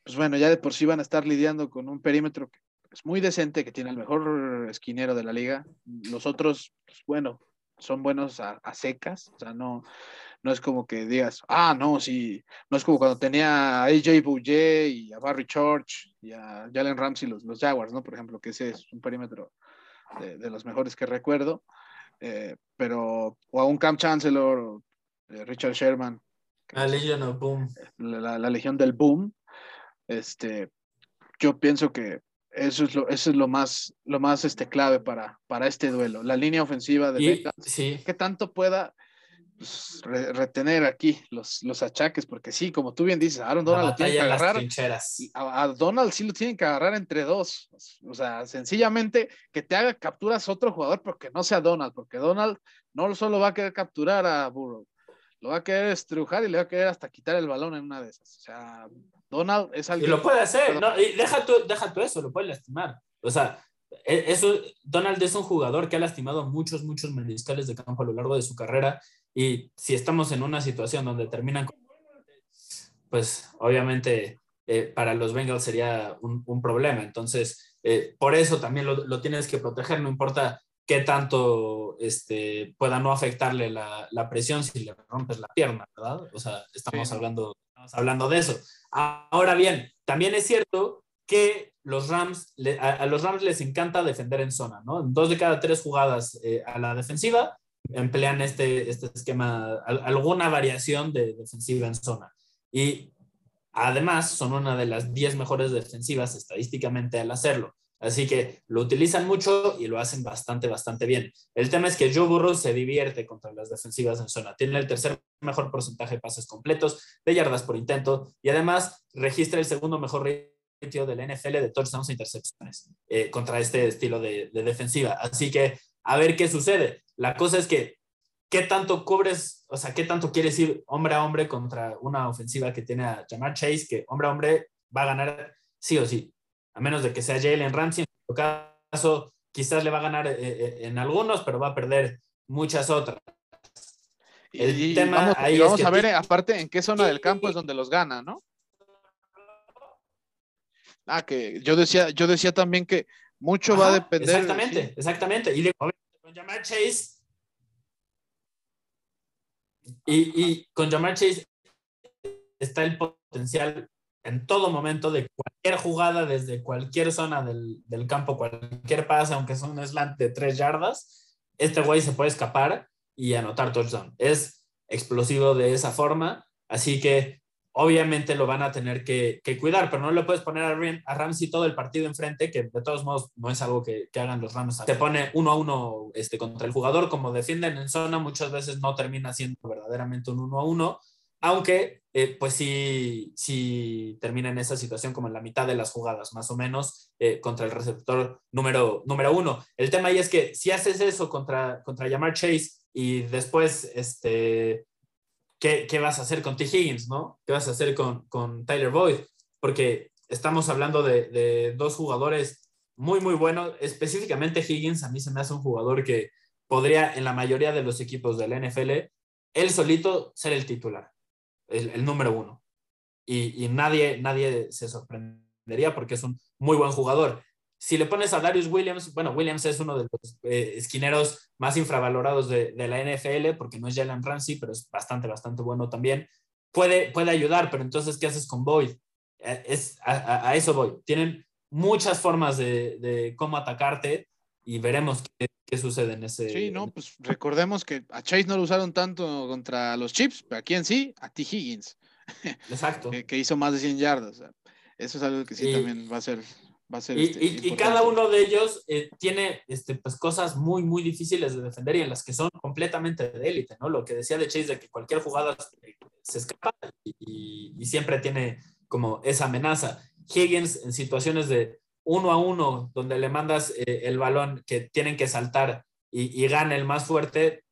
pues bueno, ya de por sí van a estar lidiando con un perímetro que es muy decente, que tiene el mejor esquinero de la liga. Los otros, pues bueno, son buenos a, secas, o sea, no, no es como que digas, ah, no, sí, no es como cuando tenía a AJ Bouye y a Barry Church y a Jalen Ramsey, los, los Jaguars, ¿no? Por ejemplo, que ese es un perímetro de, los mejores que recuerdo, eh, pero, o a un Camp Chancellor, eh, Richard Sherman. La Legion of Boom. La, la, Legión del Boom, este, yo pienso que eso es lo, eso es lo más, lo más este, clave para, para este duelo. La línea ofensiva de sí. que tanto pueda pues, retener aquí los, los achaques, porque sí, como tú bien dices, Aaron Donald lo tiene que agarrar. A, Donald sí lo tienen que agarrar entre dos. O sea, sencillamente que te haga capturas otro jugador, porque no sea Donald, porque Donald no solo va a querer capturar a Burrow, lo va a querer estrujar y le va a querer hasta quitar el balón en una de esas. O sea, Donald es alguien. Y lo puede hacer, no, y deja, tú, deja eso, lo puede lastimar. O sea, e, eso, Donald es un jugador que ha lastimado muchos, muchos mariscales de campo a lo largo de su carrera. Y si estamos en una situación donde terminan con. Pues obviamente eh, para los Bengals sería un, problema. Entonces, eh, por eso también lo, lo, tienes que proteger, no importa qué tanto este, pueda no afectarle la, la, presión si le rompes la pierna, ¿verdad? O sea, estamos, hablando, hablando de eso. Ahora bien, también es cierto que los Rams, a, los Rams les encanta defender en zona, ¿no? Dos de cada tres jugadas eh, a la defensiva emplean este, este esquema, alguna variación de defensiva en zona. Y además son una de las 10 mejores defensivas estadísticamente al hacerlo. Así que lo utilizan mucho y lo hacen bastante, bastante bien. El tema es que Joe Burrow se divierte contra las defensivas en zona. Tiene el tercer mejor porcentaje de pases completos, de yardas por intento y además registra el segundo mejor ratio del NFL de touchdowns e intercepciones eh, contra este estilo de, defensiva. Así que a ver qué sucede. La cosa es que, ¿qué tanto cubres, o sea, qué tanto quieres ir hombre a hombre contra una ofensiva que tiene a Jamar Chase, que hombre a hombre va a ganar sí o sí? A menos de que sea Jalen Ramsey. En todo caso, quizás le va a ganar eh, eh, en algunos, pero va a perder muchas otras. El tema vamos, ahí vamos a ver, aparte, en qué zona del campo es donde los gana, ¿no? Ah, que yo decía, yo decía también que mucho va a depender. Exactamente, exactamente. Y con Jamar Chase. Y, y con Jamar Chase está el potencial en todo momento de cualquier jugada, desde cualquier zona del, campo, cualquier pase, aunque sea un slant de tres yardas, este güey se puede escapar y anotar touchdown. Es explosivo de esa forma, así que obviamente lo van a tener que, cuidar, pero no le puedes poner a, Ramsey todo el partido enfrente, que de todos modos no es algo que, hagan los Rams. Se pone uno a uno este, contra el jugador, como defienden en zona, muchas veces no termina siendo verdaderamente un uno a uno, aunque eh, pues sí, termina en esa situación como en la mitad de las jugadas, más o menos, eh, contra el receptor número, número uno. El tema ahí es que si haces eso contra, contra Yamar Chase y después este, ¿qué, vas a hacer con T. Higgins, no? ¿Qué vas a hacer con, con Tyler Boyd? Porque estamos hablando de, dos jugadores muy, muy buenos. Específicamente Higgins, a mí se me hace un jugador que podría en la mayoría de los equipos del NFL, él solito ser el titular, el, número uno. Y, nadie, nadie se sorprendería porque es un muy buen jugador. Si le pones a Darius Williams, bueno, Williams es uno de los eh, esquineros más infravalorados de, la NFL, porque no es Jalen Ramsey, pero es bastante, bastante bueno también. Puede, puede ayudar, pero entonces, ¿qué haces con Boyd? Eh, es, a, eso voy. Tienen muchas formas de, cómo atacarte y veremos qué, qué, sucede en ese. Sí, no, pues recordemos que a Chase no lo usaron tanto contra los Chips, pero aquí en sí, a T. Higgins. <laughs> Exacto. que, hizo más de 100 yardas. eso es algo que sí también va a ser y, este, y, cada uno de ellos eh, tiene este, pues, cosas muy, muy difíciles de defender y en las que son completamente de élite, ¿no? Lo que decía de Chase de que cualquier jugada se escapa y, siempre tiene como esa amenaza. Higgins en situaciones de uno a uno, donde le mandas eh, el balón que tienen que saltar y, y, gana el más fuerte,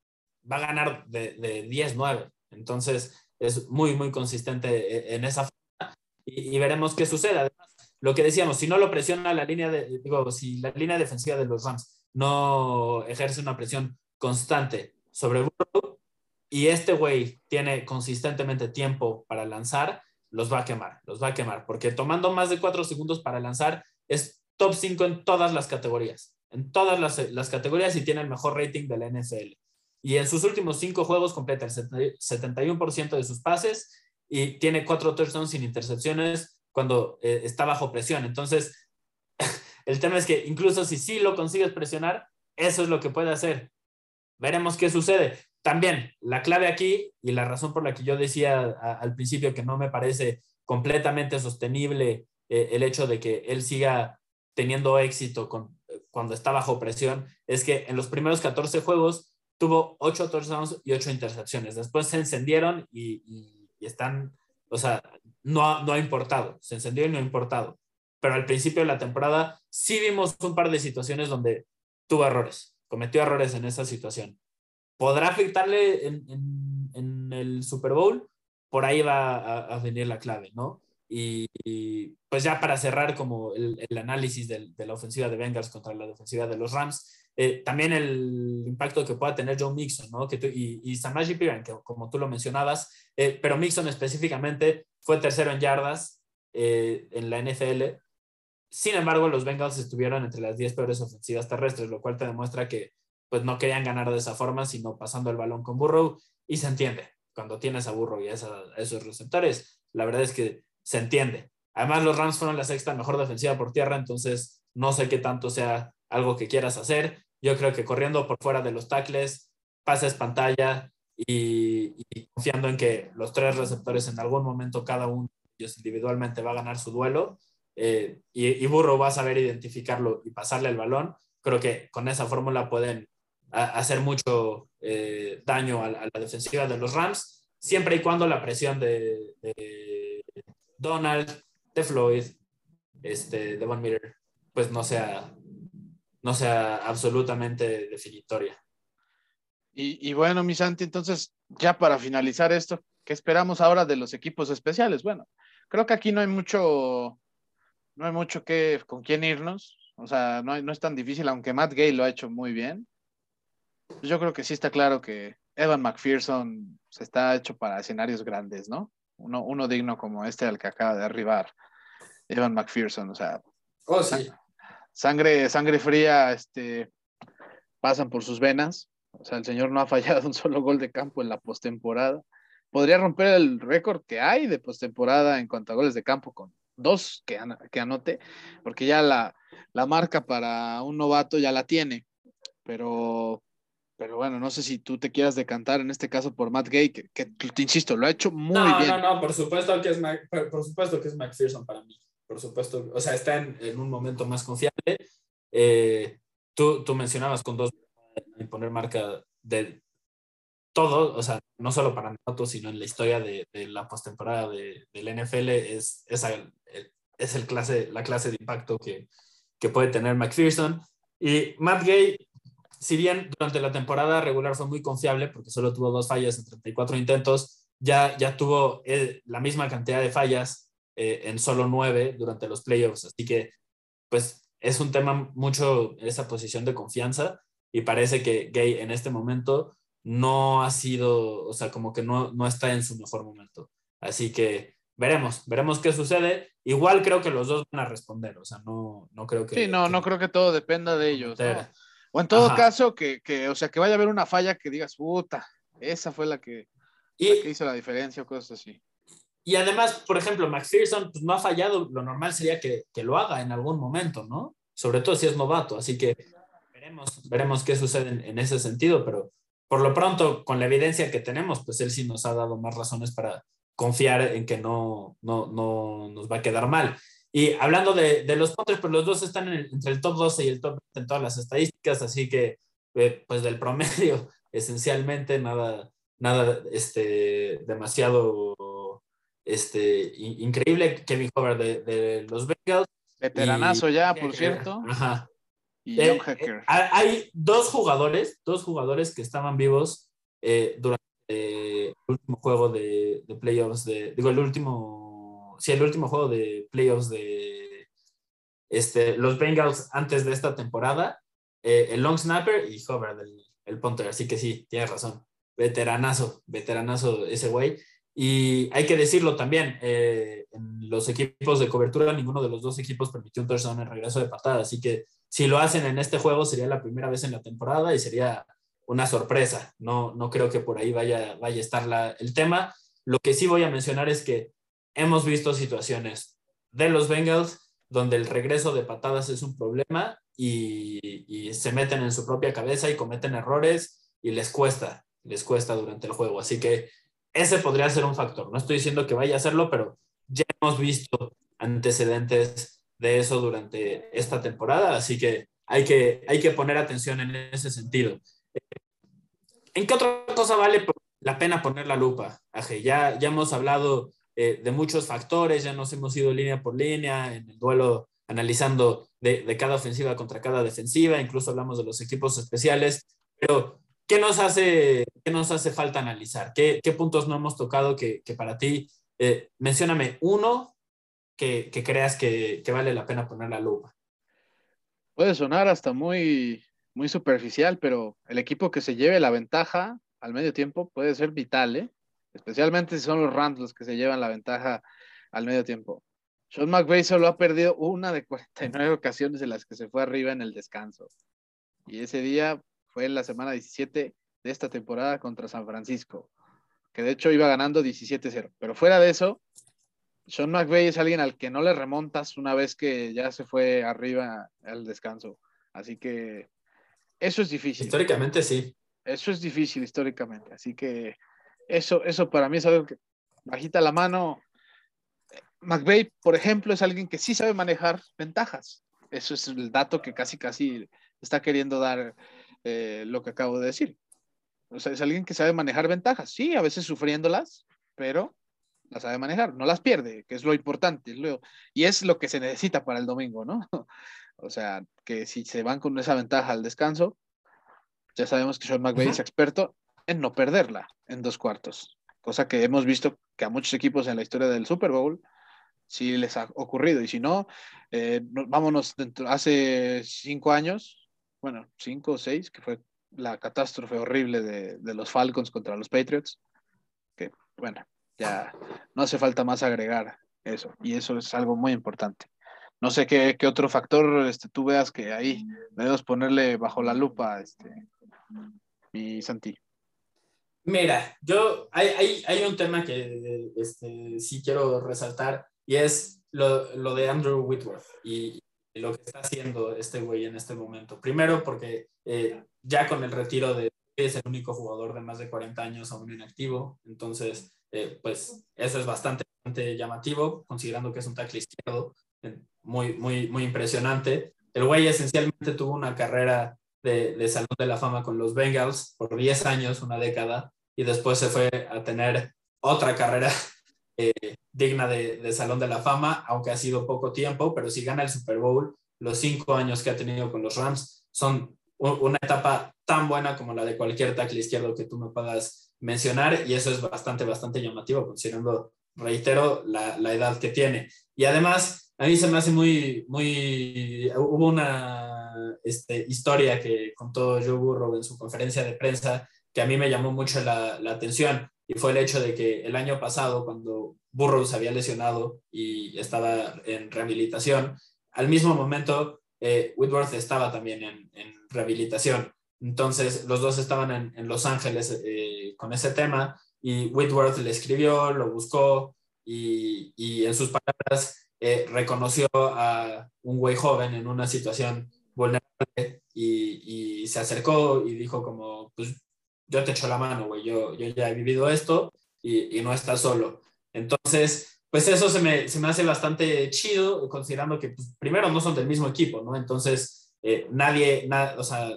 va a ganar de, de 10-9. Entonces es muy, muy consistente eh, en esa forma y, veremos qué sucede. Además, lo que decíamos, si no lo presiona la línea de, digo, si la línea defensiva de los Rams no ejerce una presión constante sobre Burrow y este güey tiene consistentemente tiempo para lanzar, los va a quemar, los va a quemar, porque tomando más de cuatro segundos para lanzar es top 5 en todas las categorías, en todas las, las categorías y tiene el mejor rating de la NFL. Y en sus últimos cinco juegos completa el 71% de sus pases y tiene cuatro touchdowns sin intercepciones cuando eh, está bajo presión. Entonces, <laughs> el tema es que incluso si sí lo consigues presionar, eso es lo que puede hacer. Veremos qué sucede. También la clave aquí y la razón por la que yo decía al principio que no me parece completamente sostenible eh, el hecho de que él siga teniendo éxito con, cuando está bajo presión es que en los primeros 14 juegos tuvo 8 touchdowns y 8 intercepciones. Después se encendieron y, están, o sea, no no ha importado, se encendió y no ha importado. Pero al principio de la temporada sí vimos un par de situaciones donde tuvo errores, cometió errores en esa situación. ¿Podrá afectarle en, en, el Super Bowl? Por ahí va a, venir la clave, ¿no? Y, pues ya para cerrar como el, el análisis de la ofensiva de Bengals contra la defensiva de los Rams, eh, también el impacto que pueda tener Joe Mixon, ¿no? Que y, y Samaji Piran, que como tú lo mencionabas, eh, pero Mixon específicamente fue tercero en yardas eh, en la NFL. Sin embargo, los Bengals estuvieron entre las 10 peores ofensivas terrestres, lo cual te demuestra que pues no querían ganar de esa forma, sino pasando el balón con Burrow, y se entiende. Cuando tienes a Burrow y a, esos receptores, la verdad es que se entiende. Además, los Rams fueron la sexta mejor defensiva por tierra, entonces no sé qué tanto sea algo que quieras hacer. Yo creo que corriendo por fuera de los tackles, pases pantalla y, confiando en que los tres receptores en algún momento cada uno ellos individualmente va a ganar su duelo eh, y, Burro va a saber identificarlo y pasarle el balón. Creo que con esa fórmula pueden hacer mucho eh, daño a, la defensiva de los Rams, siempre y cuando la presión de, Donald, de Floyd, este, de Von Miller, pues no sea no sea absolutamente definitoria. Y, bueno, mi Santi, entonces, ya para finalizar esto, ¿qué esperamos ahora de los equipos especiales? Bueno, creo que aquí no hay mucho, no hay mucho que, con quién irnos. O sea, no, no es tan difícil, aunque Matt Gay lo ha hecho muy bien. Yo creo que sí está claro que Evan McPherson se está hecho para escenarios grandes, ¿no? Uno, uno digno como este al que acaba de arribar Evan McPherson, o sea. Oh, sí sangre, sangre fría, este, pasan por sus venas. O sea, el señor no ha <laughs> fallado un solo gol de campo en la postemporada. Podría romper el récord que hay de postemporada en cuanto a goles de campo con dos que, que anote, porque ya la, la marca para un novato ya la tiene. Pero pero bueno, no sé si tú te quieras decantar en este caso por Matt Gay, que, te insisto, lo ha hecho muy bien. No, no, por supuesto que es por supuesto que es McPherson para mí. Por supuesto, o sea, está en, un momento más confiable. Eh, tú, tú mencionabas con dos poner marca de todo, o sea, no solo para nosotros, sino en la historia de, la postemporada de, del NFL, es, es, es el clase, la clase de impacto que, que puede tener McPherson. Y Matt Gay, si bien durante la temporada regular fue muy confiable, porque solo tuvo dos fallas en 34 intentos, ya, ya tuvo eh, la misma cantidad de fallas eh, en solo nueve durante los playoffs. Así que, pues, es un tema mucho en esa posición de confianza y parece que Gay en este momento no ha sido, o sea, como que no, no está en su mejor momento. Así que veremos, veremos qué sucede. Igual creo que los dos van a responder, o sea, no, no creo que... Sí, no, no creo que todo dependa de ellos. O en todo caso, que, que, o sea, que vaya a haber una falla que digas, puta, esa fue la que, hizo la diferencia o cosas así. Y además, por ejemplo, Max Pearson pues, no ha fallado, lo normal sería que, que, lo haga en algún momento, ¿no? Sobre todo si es novato, así que veremos, veremos qué sucede en, en ese sentido, pero por lo pronto, con la evidencia que tenemos, pues él sí nos ha dado más razones para confiar en que no, no, no nos va a quedar mal. Y hablando de, de los Potters, pues los dos están entre el top 12 y el top 20 en todas las estadísticas, así que eh, pues del promedio, <laughs> esencialmente nada, nada este, demasiado este, increíble. Kevin Hoover de, de los Bengals. Veteranazo ya, por cierto. Ajá. Eh, eh, hay dos jugadores, dos jugadores que estaban vivos eh, durante el último juego de, playoffs, de, digo, el último, sí, el último juego de playoffs de este, los Bengals antes de esta temporada, el long snapper y Hover, el, el punter, así que sí, tienes razón, veteranazo, veteranazo ese güey. Y hay que decirlo también, en los equipos de cobertura, ninguno de los dos equipos permitió un touchdown en regreso de patada, así que si lo hacen en este juego sería la primera vez en la temporada y sería una sorpresa. No, no creo que por ahí vaya, vaya a estar la, el tema. Lo que sí voy a mencionar es que hemos visto situaciones de los Bengals donde el regreso de patadas es un problema y, y, se meten en su propia cabeza y cometen errores y les cuesta, les cuesta durante el juego. Así que ese podría ser un factor. No estoy diciendo que vaya a hacerlo, pero ya hemos visto antecedentes de eso durante esta temporada, así que hay que, hay que poner atención en ese sentido. ¿En qué otra cosa vale la pena poner la lupa? Ya, ya hemos hablado eh, de muchos factores, ya nos hemos ido línea por línea en el duelo analizando de, de, cada ofensiva contra cada defensiva, incluso hablamos de los equipos especiales, pero ¿qué nos hace, qué nos hace falta analizar? ¿Qué, qué puntos no hemos tocado que, que para ti, eh, mencióname uno que, creas que, vale la pena poner la lupa? Puede sonar hasta muy, muy superficial, pero el equipo que se lleve la ventaja al medio tiempo puede ser vital, ¿eh? Especialmente si son los Rams los que se llevan la ventaja al medio tiempo. Sean McVay solo ha perdido una de 49 ocasiones en las que se fue arriba en el descanso. Y ese día fue en la semana 17 de esta temporada contra San Francisco, que de hecho iba ganando 17-0. Pero fuera de eso, sean McVay es alguien al que no le remontas una vez que ya se fue arriba al descanso. Así que eso es difícil. Históricamente sí. Eso es difícil históricamente. Así que eso, eso para mí es algo que bajita la mano. McVeigh, por ejemplo, es alguien que sí sabe manejar ventajas. Eso es el dato que casi, casi está queriendo dar eh, lo que acabo de decir. O sea, es alguien que sabe manejar ventajas. Sí, a veces sufriéndolas, pero las sabe manejar, no las pierde, que es lo importante, y es lo que se necesita para el domingo, ¿no? <laughs> o sea, que si se van con esa ventaja al descanso, ya sabemos que Sean McVay es experto en no perderla en dos cuartos, cosa que hemos visto que a muchos equipos en la historia del Super Bowl sí les ha ocurrido, y si no, eh, vámonos dentro, hace cinco años, bueno, cinco o seis, que fue la catástrofe horrible de, de los Falcons contra los Patriots, que bueno, ya no hace falta más agregar eso, y eso es algo muy importante. No sé qué, qué otro factor este, tú veas que ahí debemos ponerle bajo la lupa, este, mi Santi. Mira, yo hay, hay, hay un tema que este, sí quiero resaltar y es lo, lo, de Andrew Whitworth y lo que está haciendo este güey en este momento. Primero porque eh, ya con el retiro de es el único jugador de más de 40 años aún en activo. Entonces, eh, pues eso es bastante, llamativo, considerando que es un tackle izquierdo, muy, muy, muy impresionante. El güey esencialmente tuvo una carrera de, de Salón de la Fama con los Bengals por 10 años, una década, y después se fue a tener otra carrera <laughs> eh, digna de, de, Salón de la Fama, aunque ha sido poco tiempo, pero si gana el Super Bowl, los cinco años que ha tenido con los Rams son una etapa tan buena como la de cualquier tackle izquierdo que tú me puedas mencionar y eso es bastante, bastante llamativo considerando, reitero, la, la edad que tiene. Y además, a mí se me hace muy, muy, hubo una este, historia que contó Joe Burrow en su conferencia de prensa que a mí me llamó mucho la, la atención y fue el hecho de que el año pasado, cuando Burrow se había lesionado y estaba en rehabilitación, al mismo momento eh, Whitworth estaba también en, en, rehabilitación. Entonces, los dos estaban en, en Los Ángeles eh, con ese tema y Whitworth le escribió, lo buscó y, y en sus palabras eh, reconoció a un güey joven en una situación vulnerable y, y, se acercó y dijo como, pues yo te echo la mano, güey, yo, yo ya he vivido esto y, y no estás solo. Entonces, pues eso se me, se me hace bastante chido, considerando que pues, primero no son del mismo equipo, ¿no? Entonces, eh, nadie, na, o sea,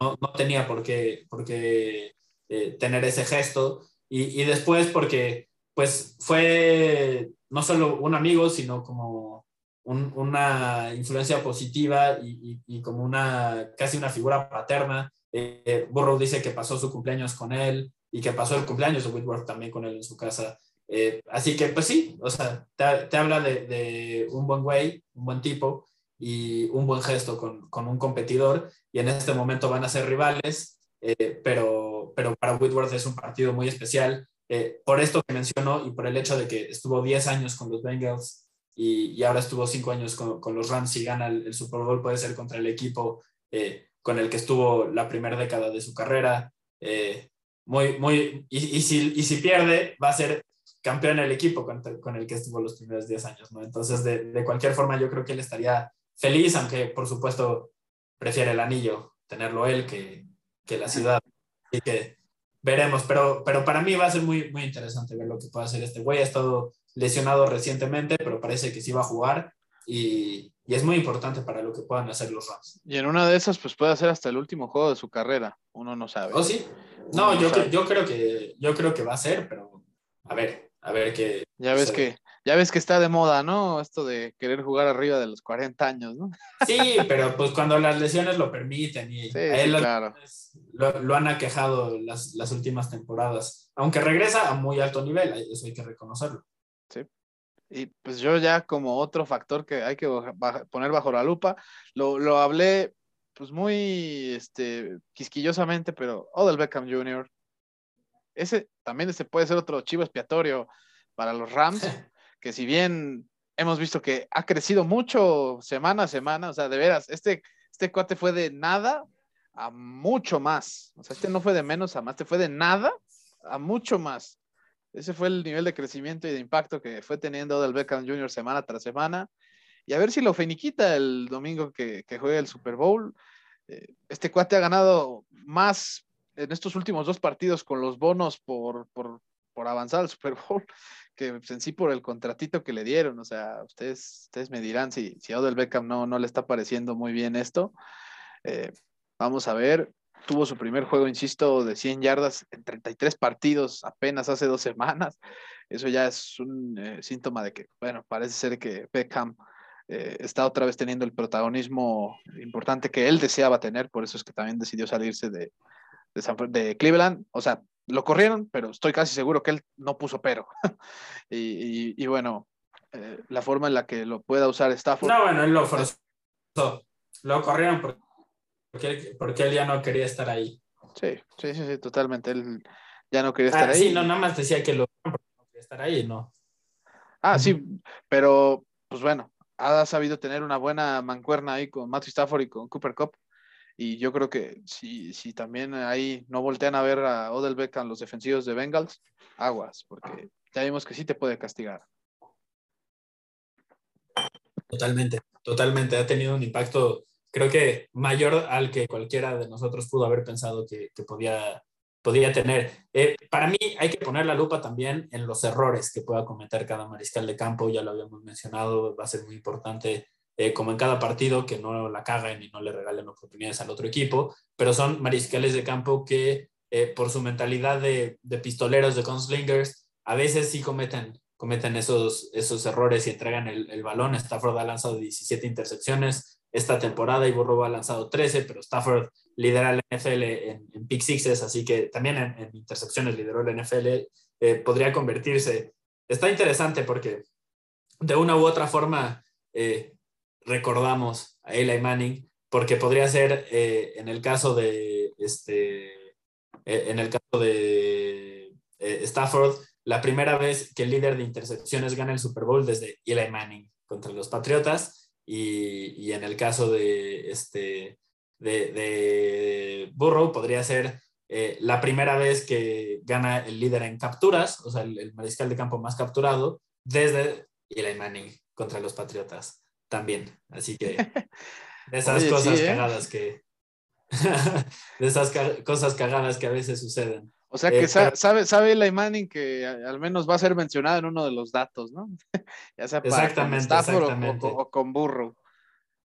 no, no, tenía por qué, por qué eh, tener ese gesto. Y, y, después porque, pues, fue no solo un amigo, sino como un, una influencia positiva y, y, como una, casi una figura paterna. Eh, Burrow dice que pasó su cumpleaños con él y que pasó el cumpleaños de Whitworth también con él en su casa. Eh, así que, pues sí, o sea, te, te habla de, de, un buen güey, un buen tipo y un buen gesto con, con, un competidor. Y en este momento van a ser rivales, eh, pero, pero para Whitworth es un partido muy especial. Eh, por esto que menciono y por el hecho de que estuvo 10 años con los Bengals y, y ahora estuvo 5 años con, con, los Rams y gana el, el, Super Bowl, puede ser contra el equipo eh, con el que estuvo la primera década de su carrera. muy, muy, y, y, si, y si pierde, va a ser campeón el equipo con, con, el que estuvo los primeros 10 años, ¿no? Entonces, de, de, cualquier forma, yo creo que él estaría feliz, aunque por supuesto prefiere el anillo, tenerlo él que, que la ciudad. Así que veremos, pero, pero para mí va a ser muy, muy interesante ver lo que puede hacer este güey. Ha estado lesionado recientemente, pero parece que sí va a jugar y, y, es muy importante para lo que puedan hacer los Rams. Y en una de esas, pues puede hacer hasta el último juego de su carrera, uno no sabe. ¿Oh, sí? No, yo, yo, creo que, yo creo que va a ser, pero a ver, a ver qué. Ya ves que, ya ves que está de moda, ¿no? Esto de querer jugar arriba de los 40 años, ¿no? Sí, pero pues cuando las lesiones lo permiten y sí, a él sí, claro. lo, lo, han aquejado las, las últimas temporadas. Aunque regresa a muy alto nivel, eso hay que reconocerlo. Y pues yo ya como otro factor que hay que baja, poner bajo la lupa, lo, lo hablé pues muy este, quisquillosamente, pero Odell Beckham Jr., ese también ese puede ser otro chivo expiatorio para los Rams, <laughs> que si bien hemos visto que ha crecido mucho semana a semana, o sea, de veras, este, este cuate fue de nada a mucho más. O sea, este no fue de menos a más, este fue de nada a mucho más. Ese fue el nivel de crecimiento y de impacto que fue teniendo del Beckham Jr. semana tras semana. Y a ver si lo finiquita el domingo que, que juegue el Super Bowl. Este cuate ha ganado más en estos últimos dos partidos con los bonos por, por, por avanzar al Super Bowl <laughs> que en sí por el contratito que le dieron. O sea, ustedes, ustedes me dirán si, si a Odell Beckham no, no le está pareciendo muy bien esto. Eh, vamos a ver. Tuvo su primer juego, insisto, de 100 yardas en 33 partidos apenas hace dos <laughs> semanas. Eso ya es un eh, síntoma de que, bueno, parece ser que Beckham eh, está otra vez teniendo el protagonismo importante que él deseaba tener, por eso es que también decidió salirse de, de, San, de Cleveland. O sea, lo corrieron, pero estoy casi seguro que él no puso pero. <laughs> y, y, y, bueno, eh, la forma en la que lo pueda usar Stafford. No, bueno, él lo forzó. Lo corrieron porque él, porque él ya no quería estar ahí. Sí, sí, sí, sí, totalmente. Él ya no quería estar ah, ahí. Sí, no, nada más decía que lo no quería estar ahí, ¿no? Ah, sí, pero pues bueno, ha sabido tener una buena mancuerna ahí con Matthew Stafford y con Cooper Cup. Y yo creo que si, si también ahí no voltean a ver a Odell Beckham los defensivos de Bengals, aguas, porque ya vimos que sí te puede castigar. Totalmente, totalmente. Ha tenido un impacto creo que mayor al que cualquiera de nosotros pudo haber pensado que, que podía, podía tener. Eh, para mí hay que poner la lupa también en los errores que pueda cometer cada mariscal de campo, ya lo habíamos mencionado, va a ser muy importante. Eh, como en cada partido, que no la caguen y no le regalen oportunidades al otro equipo, pero son mariscales de campo que eh, por su mentalidad de, de, pistoleros, de conslingers, a veces sí cometen, cometen esos, esos errores y entregan el, el balón. Stafford ha lanzado 17 intercepciones, esta temporada y Burrow ha lanzado 13, pero Stafford lidera el NFL en, en pick sixes, así que también en, en intercepciones lideró el NFL, eh, podría convertirse. Está interesante porque de una u otra forma eh, recordamos a Eli Manning, porque podría ser eh, en el caso de este, en el caso de Stafford, la primera vez que el líder de intercepciones gana el Super Bowl desde Eli Manning contra los Patriotas y, y en el caso de, este, de, de Burrow podría ser eh, la primera vez que gana el líder en capturas, o sea, el, el, mariscal de campo más capturado, desde Eli Manning contra los Patriotas también. Así que de <laughs> esas Oye, cosas sí, ¿eh? cagadas que... <laughs> de esas ca cosas cagadas que a veces suceden. O sea que eh, sabe, sabe, sabe Eli Manning que al menos va a ser mencionado en uno de los datos, ¿no? <laughs> ya sea para exactamente, Stafford exactamente. O, o, con Burro.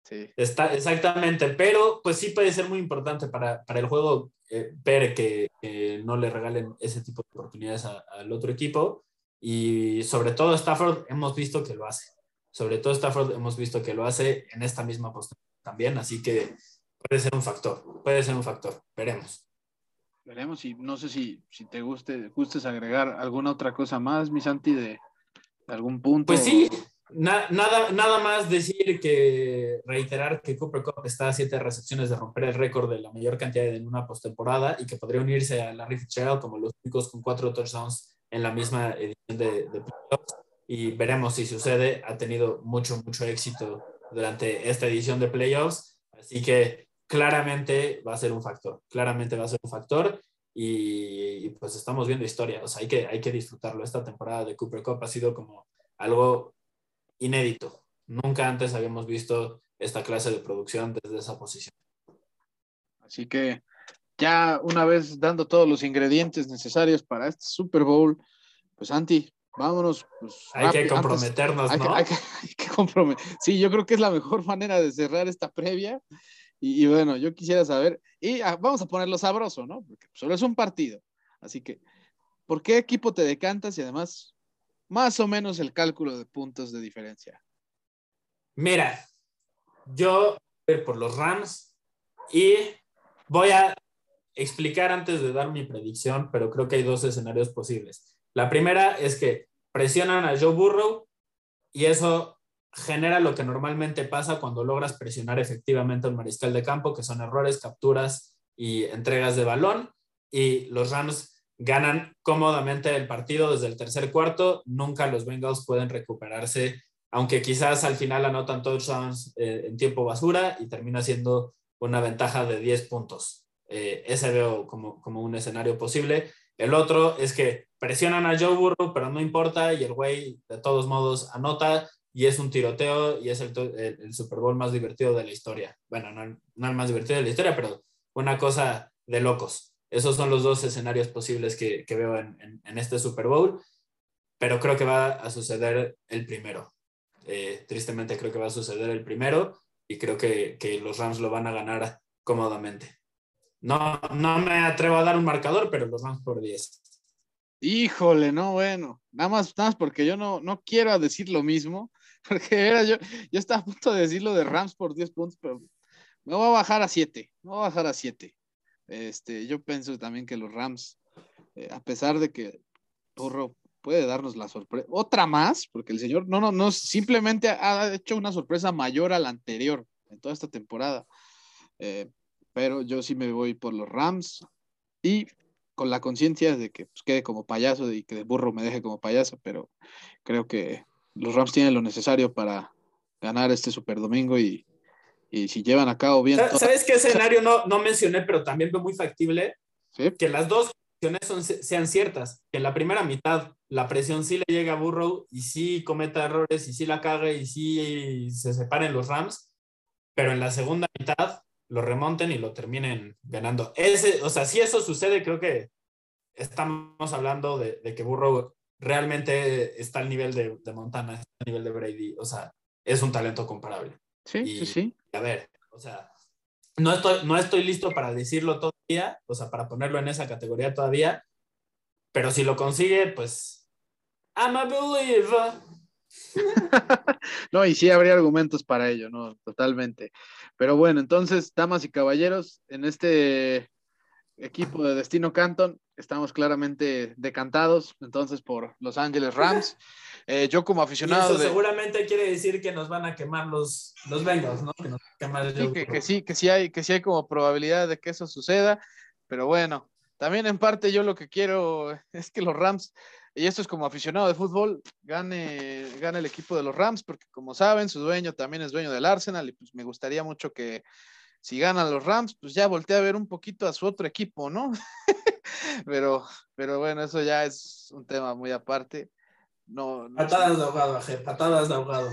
Sí. Está, exactamente, pero pues sí puede ser muy importante para, para el juego eh, ver que, que, no le regalen ese tipo de oportunidades al otro equipo y sobre todo Stafford hemos visto que lo hace. Sobre todo Stafford hemos visto que lo hace en esta misma postura también, así que puede ser un factor, puede ser un factor, veremos. Veremos y no sé si, si te guste, gustes agregar alguna otra cosa más, mi Santi, de, de algún punto. Pues sí, na, nada, nada más decir que reiterar que Cooper Cup está a siete recepciones de romper el récord de la mayor cantidad en una postemporada y que podría unirse a Larry Fitzgerald como los únicos con cuatro touchdowns en la misma edición de, de playoffs. Y veremos si sucede. Ha tenido mucho, mucho éxito durante esta edición de playoffs. Así que claramente va a ser un factor, claramente va a ser un factor y, y, pues estamos viendo historia, o sea, hay que, hay que disfrutarlo. Esta temporada de Cooper Cup ha sido como algo inédito. Nunca antes habíamos visto esta clase de producción desde esa posición. Así que ya una vez dando todos los ingredientes necesarios para este Super Bowl, pues Anti, vámonos. Pues, hay rápido, que comprometernos, antes, ¿no? Hay que, <laughs> hay que, hay que comprometer. Sí, yo creo que es la mejor manera de cerrar esta previa. Y, bueno, yo quisiera saber, y ah, vamos a ponerlo sabroso, ¿no? Porque solo es un partido. Así que, ¿por qué equipo te decantas y además, más o menos el cálculo de puntos de diferencia? Mira, yo voy por los Rams y voy a explicar antes de dar mi predicción, pero creo que hay dos escenarios posibles. La primera es que presionan a Joe Burrow y eso genera lo que normalmente pasa cuando logras presionar efectivamente a un mariscal de campo, que son errores, capturas y entregas de balón. Y los Rams ganan cómodamente el partido desde el tercer cuarto. Nunca los Bengals pueden recuperarse, aunque quizás al final anotan touchdowns eh, en tiempo basura y termina siendo una ventaja de 10 puntos. Eh, ese veo como, como un escenario posible. El otro es que presionan a Joe Burrow, pero no importa y el güey de todos modos anota y es un tiroteo y es el, el, Super Bowl más divertido de la historia. Bueno, no, no, el más divertido de la historia, pero una cosa de locos. Esos son los dos escenarios posibles que, que veo en, en, este Super Bowl, pero creo que va a suceder el primero. Eh, tristemente creo que va a suceder el primero y creo que, que, los Rams lo van a ganar cómodamente. No, no me atrevo a dar un marcador, pero los Rams por 10. Híjole, no, bueno, nada más, más porque yo no, no quiero decir lo mismo, <laughs> porque era yo, yo estaba a punto de decirlo de Rams por 10 puntos, pero me voy a bajar a 7, me voy a bajar a 7. Este, yo pienso también que los Rams, eh, a pesar de que Burro puede darnos la sorpresa, otra más, porque el señor no, no, no, simplemente ha hecho una sorpresa mayor a la anterior en toda esta temporada. Eh, pero yo sí me voy por los Rams y con la conciencia de que pues, quede como payaso y que burro me deje como payaso, pero creo que los Rams tienen lo necesario para ganar este Super Domingo y, y si llevan a cabo bien. ¿Sabes qué escenario no, no mencioné, pero también veo muy factible? ¿Sí? Que las dos son, sean ciertas, que en la primera mitad la presión sí le llega a Burrow y sí cometa errores y sí la cague y sí se separen los Rams, pero en la segunda mitad lo remonten y lo terminen ganando. Ese, o sea, si eso sucede, creo que estamos hablando de, que Burrow realmente está al nivel de, Montana, está al nivel de Brady, o sea, es un talento comparable. Sí, sí, sí. A ver, o sea, no estoy, no estoy listo para decirlo todavía, o sea, para ponerlo en esa categoría todavía, pero si lo consigue, pues, I'm a believer. <laughs> no, y sí habría argumentos para ello, ¿no? Totalmente. Pero bueno, entonces, damas y caballeros, en este equipo de Destino Canton estamos claramente decantados, entonces, por Los Ángeles Rams. <laughs> Eh, yo como aficionado... eso seguramente quiere decir que nos van a quemar los, los Bengals, ¿no? Que, que, sí, que sí, hay, que sí hay como probabilidad de que eso suceda, pero bueno, también en parte yo lo que quiero <laughs> es que los Rams y esto es como aficionado de fútbol, gane, gane el equipo de los Rams, porque como saben, su dueño también es dueño del Arsenal, y pues me gustaría mucho que si ganan los Rams, pues ya voltee a ver un poquito a su otro equipo, ¿no? <laughs> pero, pero bueno, eso ya es un tema muy aparte. No, patadas de ahogado, patadas de ahogado.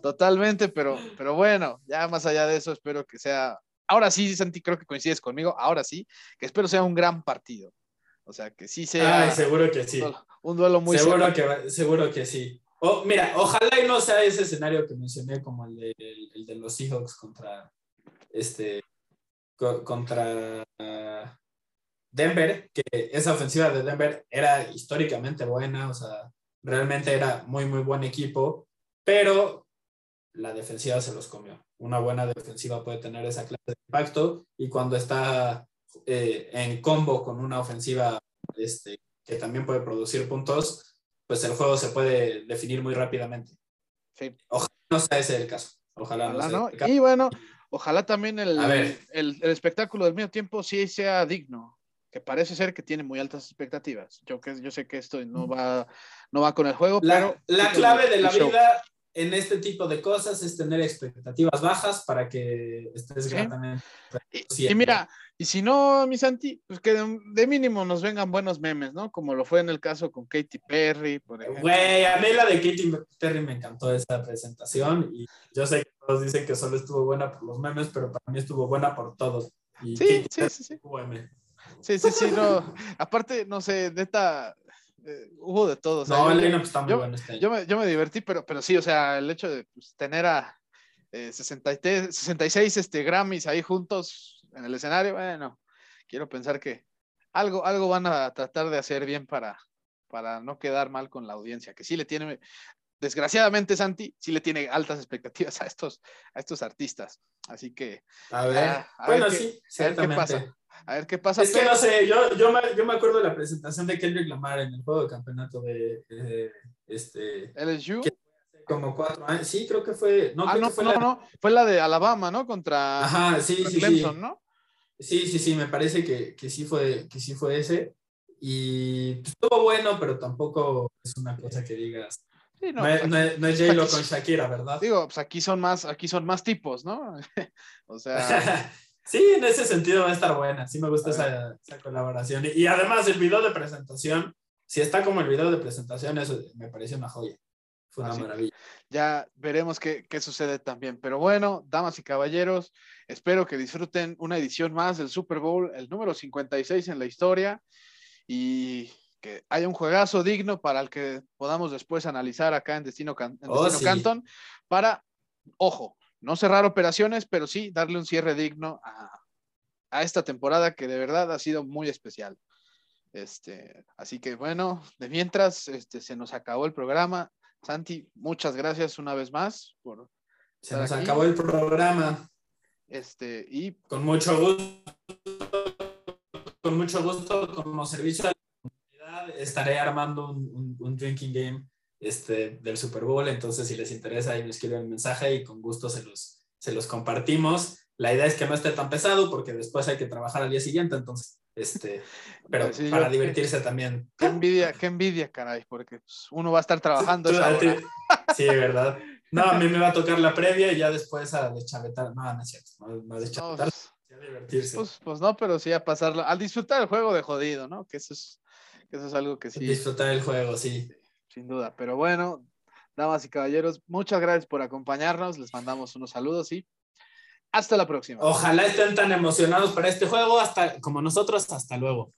totalmente, pero, pero bueno, ya más allá de eso, espero que sea. Ahora sí, Santi, creo que coincides conmigo. Ahora sí, que espero sea un gran partido. O sea, que sí sea. seguro que sí. Un duelo muy Seguro, que, seguro que sí. Mira, ojalá y no sea ese escenario que mencioné como el de, el, de los Seahawks contra este contra Denver, que esa ofensiva de Denver era históricamente buena, o sea, realmente era muy, muy buen equipo, pero la defensiva se los comió. Una buena defensiva puede tener esa clase de impacto y cuando está eh, en combo con una ofensiva este, que también puede producir puntos, pues el juego se puede definir muy rápidamente. Ojalá no sea ese el caso. Ojalá, no, Y bueno, ojalá también el, el, espectáculo del medio tiempo sí sea digno, que parece ser que tiene muy altas expectativas. Yo, que, yo sé que esto no va, no va con el juego, la, pero... La clave de la vida en este tipo de cosas es tener expectativas bajas para que estés gratamente. Y, mira, y si no, mi Santi, pues que de, mínimo nos vengan buenos memes, ¿no? Como lo fue en el caso con Katy Perry, por ejemplo. Güey, a mí la de Katy Perry me encantó esa presentación y yo sé que todos dicen que solo estuvo buena por los memes, pero para mí estuvo buena por todos. sí, sí, sí, sí. Sí, sí, sí, no. Aparte, no sé, neta, eh, hubo de todo. no, el pues, está muy bueno este Yo me, yo me, divertí, pero, pero sí, o sea, el hecho de pues, tener a eh, 66 este, Grammys ahí juntos en el escenario, bueno, quiero pensar que algo, algo van a tratar de hacer bien para, para no quedar mal con la audiencia, que sí le tiene, desgraciadamente Santi, sí le tiene altas expectativas a estos, a estos artistas. Así que... A ver, bueno, sí, a ver qué pasa. A ver qué pasa. Es que no sé, yo, yo, me, yo me acuerdo de la presentación de Kendrick Lamar en el juego de campeonato de, este. LSU. Como cuatro años. Sí, creo que fue. No, ah, no, fue, no, la... no, fue la de Alabama, ¿no? Contra. Ajá, sí, sí, sí. ¿no? Sí, sí, sí, me parece que, que, sí fue, que sí fue ese. Y pues, estuvo bueno, pero tampoco es una cosa que digas. Sí, no, no, es, no, J-Lo con Shakira, ¿verdad? Digo, pues aquí son más, aquí son más tipos, ¿no? <laughs> o sea. <laughs> Sí, en ese sentido va a estar buena. Sí me gusta esa, colaboración. Y, además el video de presentación, si está como el video de presentación, eso me parece una joya. Fue una maravilla. Ya veremos qué, qué, sucede también. Pero bueno, damas y caballeros, espero que disfruten una edición más del Super Bowl, el número 56 en la historia, y que haya un juegazo digno para el que podamos después analizar acá en Destino, oh, Canton, para, ojo, no cerrar operaciones, pero sí darle un cierre digno a, esta temporada que de verdad ha sido muy especial. Este, así que bueno, de mientras este, se nos acabó el programa. Santi, muchas gracias una vez más por. Se nos acabó el programa. Este, y. Con mucho gusto. Con mucho gusto, como servicio a la comunidad, estaré armando un, un drinking game este, del Super Bowl, entonces si les interesa ahí me escriben un mensaje y con gusto se los, se los compartimos. La idea es que no esté tan pesado porque después hay que trabajar al día siguiente, entonces, este, <laughs> pero para divertirse también. Qué envidia, qué envidia, caray, porque pues, uno va a estar trabajando. Sí, verdad. No, a mí me va a <laughs> tocar la previa y ya después a deschavetar. No, no es cierto, no, a deschavetar. a divertirse. Pues, pues, no, pero sí a pasarlo, al disfrutar el juego de jodido, ¿no? Que eso es, que eso es algo que sí. Disfrutar el juego, sí sin duda. Pero bueno, Damas y caballeros, muchas gracias por acompañarnos. Les mandamos unos saludos y hasta la próxima. Ojalá estén tan emocionados para este juego hasta como nosotros. Hasta luego.